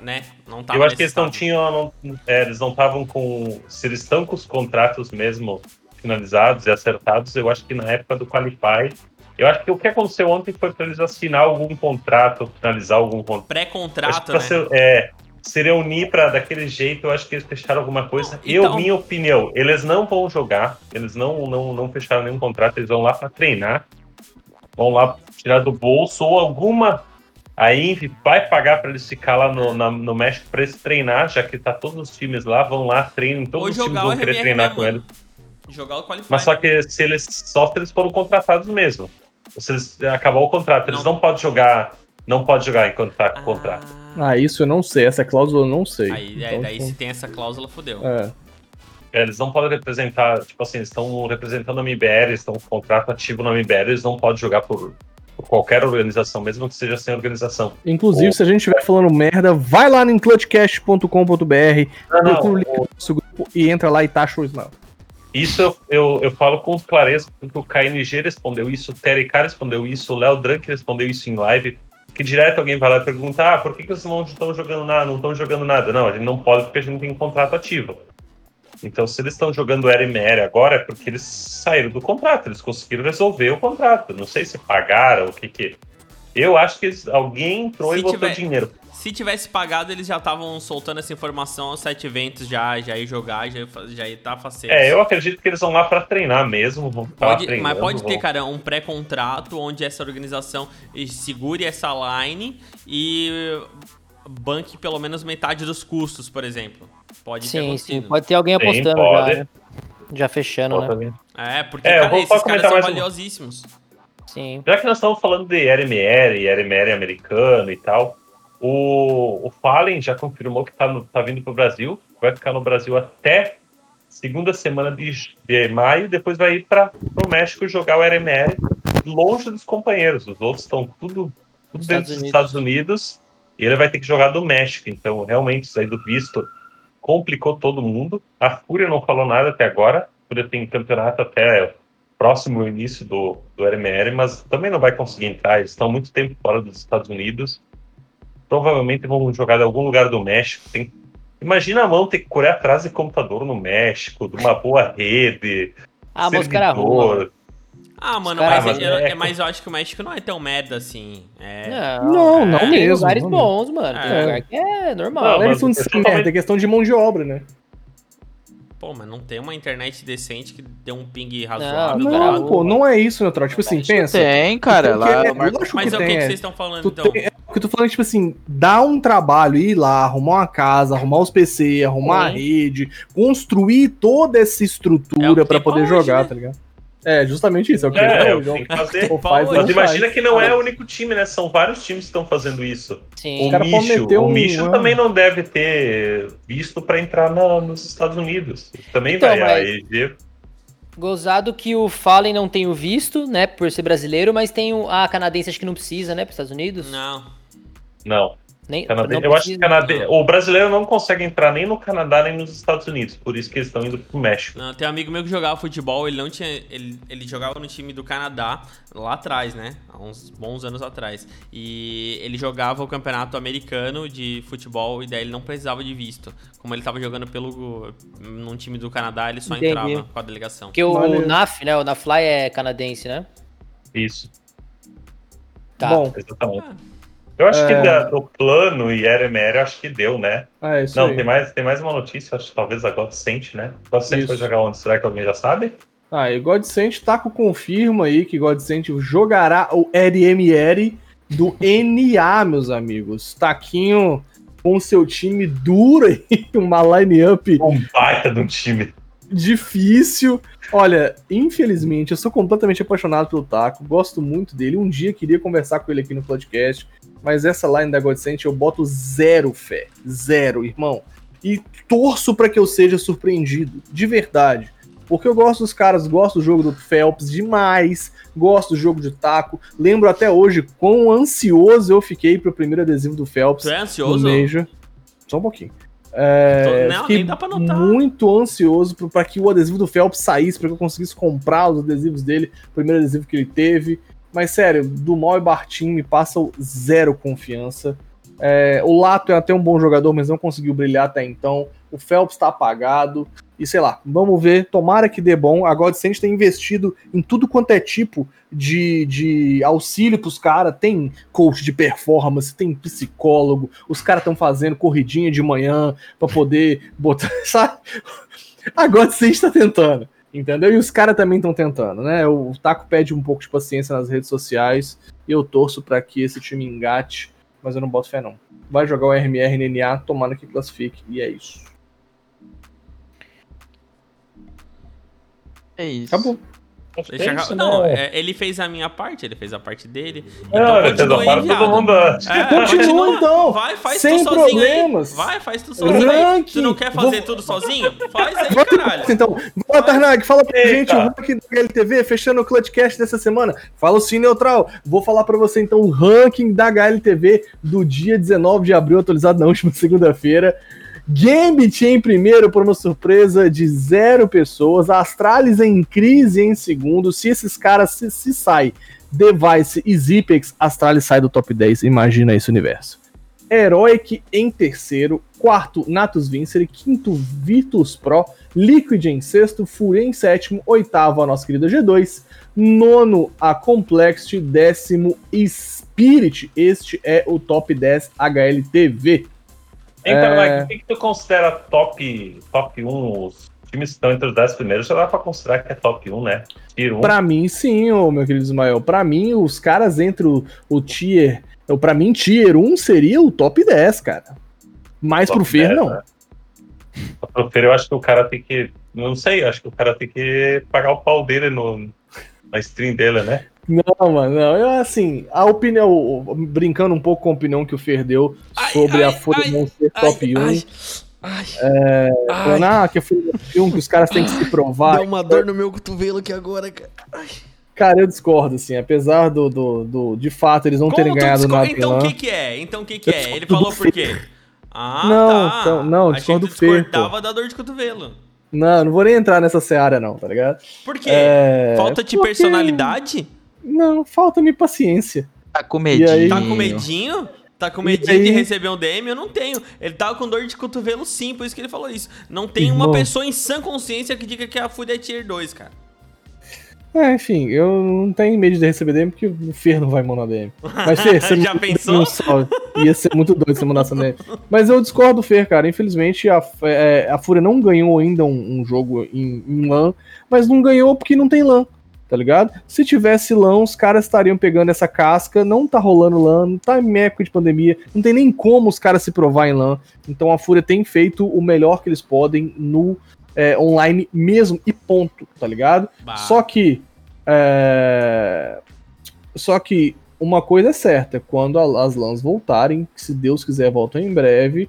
né? Não tava Eu acho que eles não estado. tinham. não- é, eles não estavam com. Se eles estão com os contratos mesmo finalizados e acertados, eu acho que na época do Qualify. Eu acho que o que aconteceu ontem foi para eles assinar algum contrato, finalizar algum contrato. Pré-contrato, né? se, é, se reunir para daquele jeito, eu acho que eles fecharam alguma coisa. Então- Eu, minha opinião, eles não vão jogar, eles não, não, não fecharam nenhum contrato, eles vão lá para treinar, vão lá tirar do bolso ou alguma. A Invi vai pagar para eles ficar lá no, na- no México para eles treinar, já que tá todos os times lá, vão lá, treinam, todos Ou os times vão querer treinar mesmo, com eles. Jogar o. Mas só que se eles só se eles foram contratados mesmo. Se eles acabar o contrato, eles Não. não, podem jogar, não pode jogar enquanto tá com o contrato. Ah, isso eu não sei. Essa cláusula eu não sei. Aí, é, Então, daí tipo, se tem essa cláusula, fodeu. é. É, eles não podem representar, tipo assim, eles estão representando a MBR, estão com contrato ativo na MBR, eles não podem jogar por, por qualquer organização, mesmo que seja sem organização. Inclusive, Ô. se a gente estiver falando merda, vai lá no clutchcast.com.br, Não, procura o link do nosso grupo e entra lá e taxa o Ismael. Isso eu, eu, eu falo com clareza, porque o KNG respondeu isso, o Terry K respondeu isso, o Léo Drunk respondeu isso em live, que direto alguém vai lá e pergunta, ah, por que, que vocês não estão jogando nada, não estão jogando nada? Não, a gente não pode porque a gente não tem contrato ativo. Então, se eles estão jogando RMR agora, é porque eles saíram do contrato, eles conseguiram resolver o contrato. Não sei se pagaram, o que que... Eu acho que alguém entrou Se e botou dinheiro. Se tivesse pagado, eles já estavam soltando essa informação aos sete eventos já, já ia jogar, já já ia tá faceiro. É, eu acredito que eles vão lá para treinar mesmo, vão lá Pode, treinando, mas pode ter, vão- cara, um pré-contrato onde essa organização segure essa line e banque pelo menos metade dos custos, por exemplo. Pode ter Sim, sim. acontecido. Pode ter alguém Sim, apostando pode. já. né? Já fechando, Bota né? ali. É, porque É, cara, esses caras são mais um. valiosíssimos. Sim. Já que nós estamos falando de RMR, RMR americano e tal, o, o Fallen já confirmou que está tá vindo para o Brasil, vai ficar no Brasil até segunda semana de, de maio, depois vai ir para o México jogar o RMR longe dos companheiros. Os outros estão tudo, tudo Estados dentro dos Unidos. Estados Unidos e ele vai ter que jogar do México. Então, realmente, isso aí do visto complicou todo mundo. A Fúria não falou nada até agora. A Fúria tem campeonato até próximo ao início do, do RMR, mas também não vai conseguir entrar. Eles estão há muito tempo fora dos Estados Unidos. Provavelmente vão jogar em algum lugar do México. Tem... Imagina a mão ter que correr atrás de computador no México, de uma boa rede. Ah, mas os caras servidor. arrumam. Ah, mano, Cara, mas, mas eu, é- é- mas eu acho que o México não é tão merda assim. É, Não, não Tem Tem mesmo. lugares não bons, mano. Tem É. lugar que é normal. Não, Não é questão de é merda, é questão de mão de obra, né? Pô, mas não tem uma internet decente que dê um ping razoável. Não, Não, pô, não é isso, Neutral. Tipo assim, pensa. Tem, cara. Lá, é- o Marco- lógico Mas que é o que, que é. vocês estão falando, Tu então? tem- é porque eu tô falando, tipo assim, dá um trabalho, ir lá, arrumar uma casa, arrumar os PC, arrumar a rede, construir toda essa É o estrutura que pra tem poder hoje, jogar, né? tá ligado? É, justamente isso, é o que É, tem eu hoje, tenho que fazer. Ou faz ou Mas imagina faz. que não é o único time, né? São vários times que estão fazendo isso. Sim. O Micho, o Micho também não deve ter visto para entrar na- nos Estados Unidos. Também Então, vai. mas- A EG Gozado que o Fallen não tem o visto, né? Por ser brasileiro, mas tem o. A canadense acho que não precisa, né? Para Estados Unidos? Não. Não. Nem, eu acho que o brasileiro não consegue entrar nem no Canadá nem nos Estados Unidos. Por isso que eles estão indo pro México. Não, tem um amigo meu que jogava futebol, ele não tinha. Ele, ele jogava no time do Canadá, lá atrás, né? Há uns bons anos atrás. E ele jogava o campeonato americano de futebol e daí ele não precisava de visto. Como ele tava jogando pelo. num time do Canadá, ele só Entendi. entrava com a delegação. Porque o Valeu. NAF, né? O NAFLY é canadense, né? Isso, Tá. Bom, exatamente. Eu acho que É. da- do plano e RMR, eu acho que deu, né? é isso Não, aí. tem mais, tem mais uma notícia, acho que talvez a Godsent, né? Godsent vai jogar onde? Será que alguém já sabe? Ah, e Godsent tá com confirma aí que Godsent jogará o RMR do NA, meus amigos. Taquinho com seu time duro aí, uma line-up Um baita de um time. Difícil. Olha, infelizmente, eu sou completamente apaixonado pelo Taco, gosto muito dele. Um dia queria conversar com ele aqui no podcast, mas essa line da Godsent eu boto zero fé. Zero, irmão. E torço pra que eu seja surpreendido, de verdade. Porque eu gosto dos caras, gosto do jogo do Phelps demais, gosto do jogo de taco. Lembro até hoje quão ansioso eu fiquei pro primeiro adesivo do Phelps Tu é ansioso? Só um pouquinho. É, não, fiquei nem dá pra notar. muito ansioso pra que o adesivo do Phelps saísse, pra que eu conseguisse comprar os adesivos dele, o primeiro adesivo que ele teve. Mas sério, Dumont e Bartim me passam zero confiança. É, o Lato é até um bom jogador, mas não conseguiu brilhar até então. O Phelps tá apagado. E sei lá, vamos ver. Tomara que dê bom. A Godsend tem investido em tudo quanto é tipo de, de auxílio pros caras. Tem coach de performance, tem psicólogo. Os caras estão fazendo corridinha de manhã pra poder botar. Sabe? A Godsend tá tentando. Entendeu? E os caras também estão tentando, né? O Taco pede um pouco de paciência nas redes sociais. E eu torço pra que esse time engate, mas eu não boto fé, não. Vai jogar o RMR NNA, tomara que classifique. E é isso. É isso. Acabou. Deixa é isso, não, né? é, ele fez a minha parte, ele fez a parte dele. Fez a continua aí, todo mundo. É, Continua, então. Vai, faz Sem tu sozinho problemas. aí. Vai, faz tu sozinho aí. Ranking. Tu não quer fazer Vou- tudo sozinho? Faz aí, Vamos caralho. então. Vamos, Tarnag, fala pra Eita. gente o ranking da HLTV, fechando o Clutchcast dessa semana. Fala o Sim Neutral. Vou falar pra você então o ranking da HLTV do dia 19 de abril, atualizado na última segunda-feira. Gambit em primeiro por uma surpresa de zero pessoas. Astralis em crise em segundo. Se esses caras se, se saem, Device e Zipex, Astralis sai do top 10. Imagina esse universo. Heroic em terceiro, quarto Natus Vincere, quinto Virtus Pro, Liquid em sexto, Fúria em sétimo, oitavo a nossa querida G2, nono a Complexity, décimo Spirit. Este é o top 10 HLTV. Então, É. Mike, o que, que tu considera top, top 1? Os times que estão entre os 10 primeiros já dá pra considerar que é top 1, né? Tier 1. Pra mim, sim, ô, meu querido Ismael. Pra mim, os caras entre o, o tier. Pra mim, tier 1 seria o top 10, cara. Mais Top pro Fer, 10, não. né? Pro Fer, eu acho que o cara tem que. Não sei, eu acho que o cara tem que pagar o pau dele no, na stream dele, né? Não, mano, não. Eu, assim, a opinião, brincando um pouco com a opinião que o Fer deu Ai, sobre a ai, Fúria ai, não ser Ai, top 1. ai, ai, Falando, ah, que a não é top 1, que os caras têm que se provar. Deu uma dor no meu cotovelo aqui agora, cara. Cara, eu discordo, assim, apesar do, do, do- de fato eles não terem tu ganhado discorda? nada Então o que que é? Então o que que é? Ele falou por quê? Ah, Não, tá. então- não, discordo do Fer, discordava da dor de cotovelo. Não, não vou nem entrar nessa seara, não, tá ligado? Por quê? É, Falta de porque- personalidade? Não, falta-me paciência. Tá com medinho. aí? Tá com medinho? Tá com medinho de aí? receber um DM? Eu não tenho. Ele tava com dor de cotovelo sim, por isso que ele falou isso. Não tem Irmão. uma pessoa em sã consciência que diga que a Fúria é tier 2, cara. É, enfim, eu não tenho medo de receber DM porque o Fer não vai mandar DM. Mas Fer, você Já pensou? um. Ia ser muito doido se você mandasse DM. Mas eu discordo do Fer, cara. Infelizmente, a, é, a Fúria não ganhou ainda um, um jogo em, em LAN, mas não ganhou porque não tem LAN. Tá ligado? Se tivesse LAN, os caras estariam pegando essa casca. Não tá rolando LAN, não tá em época de pandemia. Não tem nem como os caras se provar em LAN. Então a Fúria tem feito o melhor que eles podem no é, online mesmo e ponto, tá ligado? Bah. Só que. é, Só que uma coisa é certa: quando a- as LANs voltarem, que se Deus quiser voltam em breve,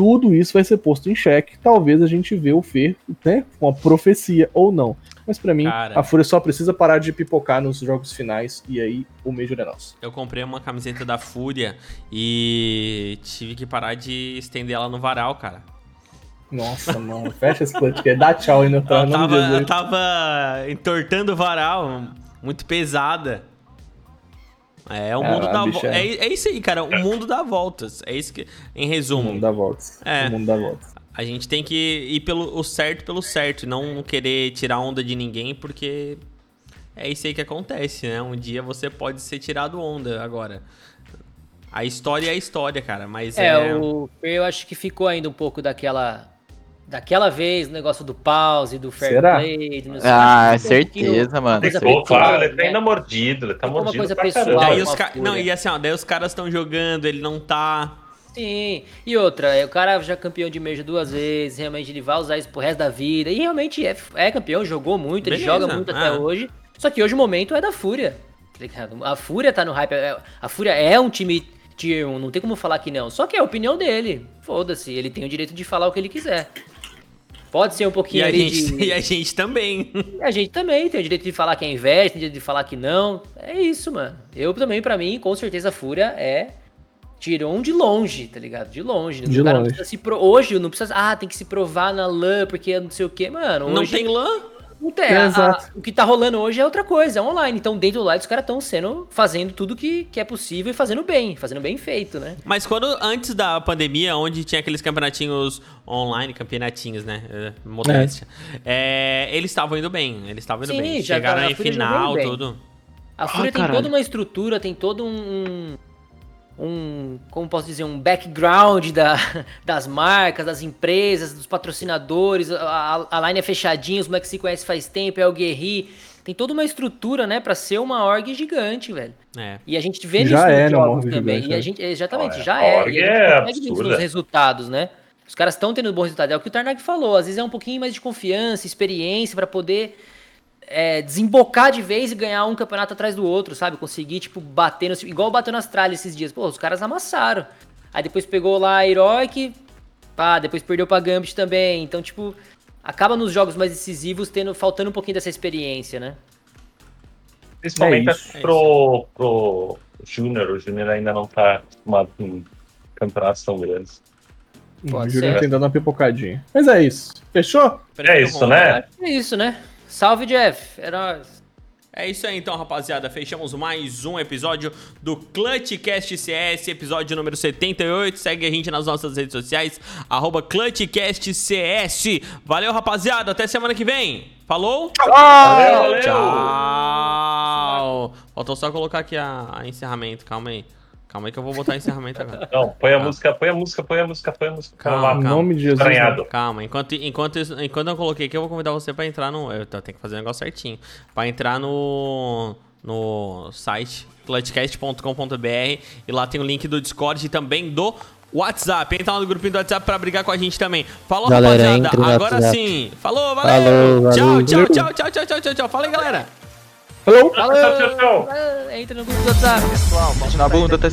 tudo isso vai ser posto em xeque. Talvez a gente vê o Fer, né? Com a profecia ou não. Mas pra mim, Cara. a Fúria só precisa parar de pipocar nos jogos finais e aí o Major é nosso. Eu comprei uma camiseta da Fúria e tive que parar de estender ela no varal, cara. Nossa, mano, fecha esse podcast. Dá tchau aí no Eu tava, eu tava entortando o varal, muito pesada. É o mundo da bicho, volta. é. É, é isso aí, cara. O mundo dá voltas. É isso que. Em O resumo, mundo dá voltas. É. O mundo dá voltas. a gente tem que ir pelo o certo pelo certo, e não querer tirar onda de ninguém, porque é isso aí que acontece, né? Um dia você pode ser tirado onda agora. A história é a história, cara, mas é. É, o, eu acho que ficou ainda um pouco daquela. Daquela vez, o negócio do pause, do fair Será? play. do não sei- Ah, um pouquinho- certeza, mano. Ficou, pessoal, claro, ele tá né? ainda mordido, ele tá uma mordido coisa pessoal. Daí os, ca... não, e assim, ó, daí os caras estão jogando, ele não tá. Sim, e outra, é, o cara já é campeão de Major duas vezes, realmente ele vai usar isso pro resto da vida, e realmente é, é campeão, jogou muito, ele Beleza, joga muito até ah. hoje, só que hoje o momento é da Fúria, tá? A Fúria tá no hype, é- a Fúria é um time tier 1, não tem como falar que não, só que é a opinião dele, foda-se, ele tem o direito de falar o que ele quiser. Pode ser um E pouquinho a, ali gente, de... e a gente também. A gente também tem o direito de falar que é inveja, tem o direito de falar que não. É isso, mano. Eu também, pra mim, com certeza a Fúria é tirou de longe, tá ligado? De longe. De o cara não longe. precisa se pro... Hoje não precisa. Ah, tem que se provar na LAN, porque não sei o quê. Mano, Não hoje tem lã? Tem. É, A- o que tá rolando hoje é outra coisa, é online. Então, dentro do live, os caras estão sendo. fazendo tudo que, que é possível e fazendo bem, fazendo bem feito, né? Mas quando, antes da pandemia, onde tinha aqueles campeonatinhos online, campeonatinhos, né? é, Modéstia. É, eles estavam indo bem, eles estavam indo Sim, bem. já Chegaram tá- em final, tudo. A Fúria tem caralho. toda uma estrutura, tem todo um. Um, como posso dizer, um background da, das marcas, das empresas, dos patrocinadores. A, a, line é fechadinha, os moleques se conhecem faz tempo, é o Guerri. Tem toda uma estrutura, né, pra ser uma org gigante, velho. É. E a gente vê Já nos é, né, jogos também. gigante, e a né? gente, exatamente, Olha, já a é. org E a gente é consegue ver absurda. os resultados, né? Os caras estão tendo bons resultados. É o que o Tarnag falou. Às vezes é um pouquinho mais de confiança, experiência pra poder é, desembocar de vez e ganhar um campeonato atrás do outro, sabe? Conseguir, tipo, bater no. Igual bateu nas tralhas esses dias. Pô, os caras amassaram. Aí depois pegou lá a Heroic, pá, depois perdeu pra Gambit também. Então, tipo, acaba nos jogos mais decisivos tendo, faltando um pouquinho dessa experiência, né? Principalmente É acho isso. que pro, pro Júnior. O Júnior ainda não tá acostumado com campeonatos tão grandes. Pode o Júlio ser. tem dando uma pipocadinha. Mas é isso. Fechou? É isso, né? É isso, né? Salve, Jeff. É nóis. É isso aí então, rapaziada. Fechamos mais um episódio do ClutchCast CS, episódio número 78. Segue a gente nas nossas redes sociais, arroba ClutchCastCS. Valeu, rapaziada. Até semana que vem. Falou? Valeu, valeu! Tchau! Faltou só colocar aqui a, a encerramento. Calma aí. Calma aí que eu vou botar encerramento agora. Não, põe a Ah. música, põe a música, põe a música, põe a música. Calma, Em lá. nome de Jesus. Estranhado. Calma, enquanto, enquanto, enquanto eu coloquei aqui, eu vou convidar você pra entrar no. Eu tenho que fazer o negócio certinho. Pra entrar no. No site clutchcast.com.br e lá tem o link do Discord e também do WhatsApp. Entra lá no grupinho do WhatsApp pra brigar com a gente também. Falou, Galera, rapaziada. Agora WhatsApp. sim. Falou, valeu. Falou, valeu. Tchau, tchau, tchau, tchau, tchau, tchau, tchau, tchau. Fala aí, galera. Falou! Tchau, tchau, tchau. Entra no grupo do WhatsApp. Na bunda, até